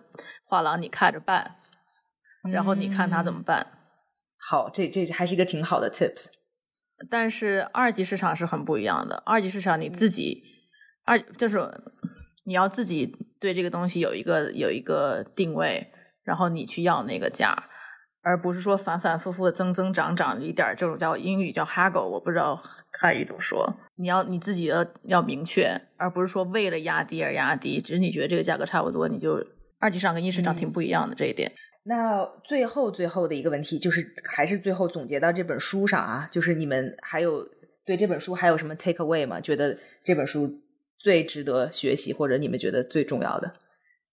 画廊你看着办。然后你看他怎么办？好，这这还是一个挺好的 tips。但是二级市场是很不一样的。二级市场你自己二就是你要自己对这个东西有一个有一个定位，然后你去要那个价，而不是说反反复复的增增长长一点这种叫英语叫 haggle，我不知道汉语怎么说。你要你自己的要明确，而不是说为了压低而压低，只是你觉得这个价格差不多，你就二级市场跟一级市场挺不一样的这一点。那最后最后的一个问题，就是还是最后总结到这本书上啊，就是你们还有对这本书还有什么 take away 吗？觉得这本书最值得学习，或者你们觉得最重要的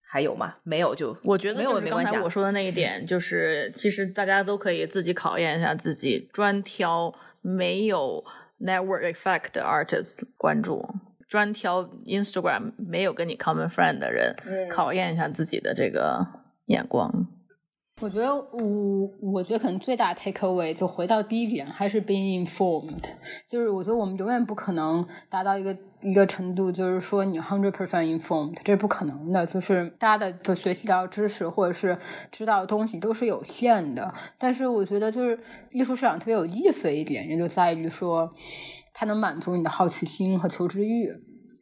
还有吗？没有就我觉得没有没关系。我说的那一点就是，其实大家都可以自己考验一下自己，专挑没有 network effect 的 artist 关注，专挑 Instagram 没有跟你 common friend 的人，考验一下自己的这个眼光。我觉得我我觉得可能最大 take away 就回到第一点，还是 being informed。就是我觉得我们永远不可能达到一个一个程度，就是说你 hundred percent informed，这是不可能的。就是大家的就学习到知识或者是知道的东西都是有限的。但是我觉得就是艺术市场特别有意思的一点，也就在于说它能满足你的好奇心和求知欲。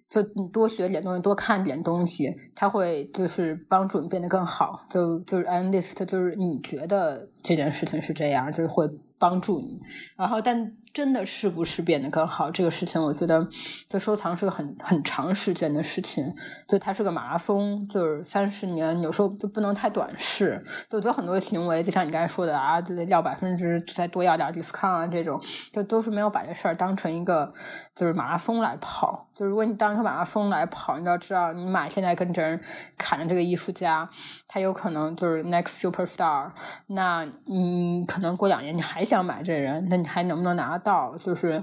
就你多学点东西，多看点东西，它会就是帮助你变得更好。就就是 and list，就是你觉得这件事情是这样，就是会帮助你。然后，但。真的是不是变得更好？这个事情，我觉得，就收藏是个很很长时间的事情，所以它是个马拉松，就是三十年，有时候就不能太短视。就我觉得很多行为，就像你刚才说的啊，就得要百分之再多要点 discount 啊，这种，就都是没有把这事儿当成一个就是马拉松来跑。就如果你当成马拉松来跑，你要知道，你买现在跟这人砍的这个艺术家，他有可能就是 next superstar，那你可能过两年你还想买这人，那你还能不能拿？到就是，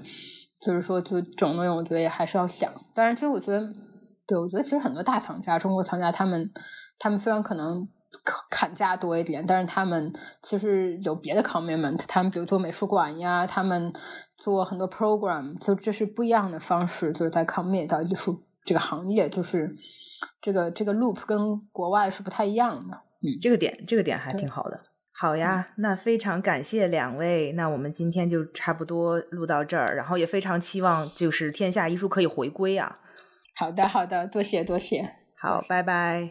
就是说，就这种东西，我觉得也还是要想。当然，其实我觉得，对我觉得其实很多大厂家，中国厂家，他们他们虽然可能砍价多一点，但是他们其实有别的 commitment。他们比如做美术馆呀，他们做很多 program，就这是不一样的方式，就是在 commit 到艺术这个行业，就是这个这个 loop 跟国外是不太一样的。嗯，这个点，这个点还挺好的。好呀，那非常感谢两位。那我们今天就差不多录到这儿，然后也非常期望就是天下艺术可以回归啊。好的，好的，多谢多谢。好，拜拜。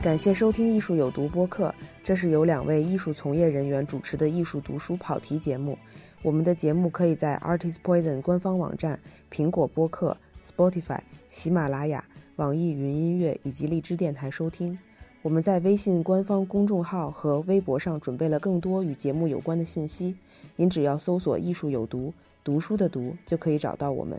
感谢收听《艺术有毒》播客，这是由两位艺术从业人员主持的艺术读书跑题节目。我们的节目可以在 Artist Poison 官方网站、苹果播客、Spotify、喜马拉雅、网易云音乐以及荔枝电台收听。我们在微信官方公众号和微博上准备了更多与节目有关的信息，您只要搜索“艺术有毒”，读书的“读”就可以找到我们。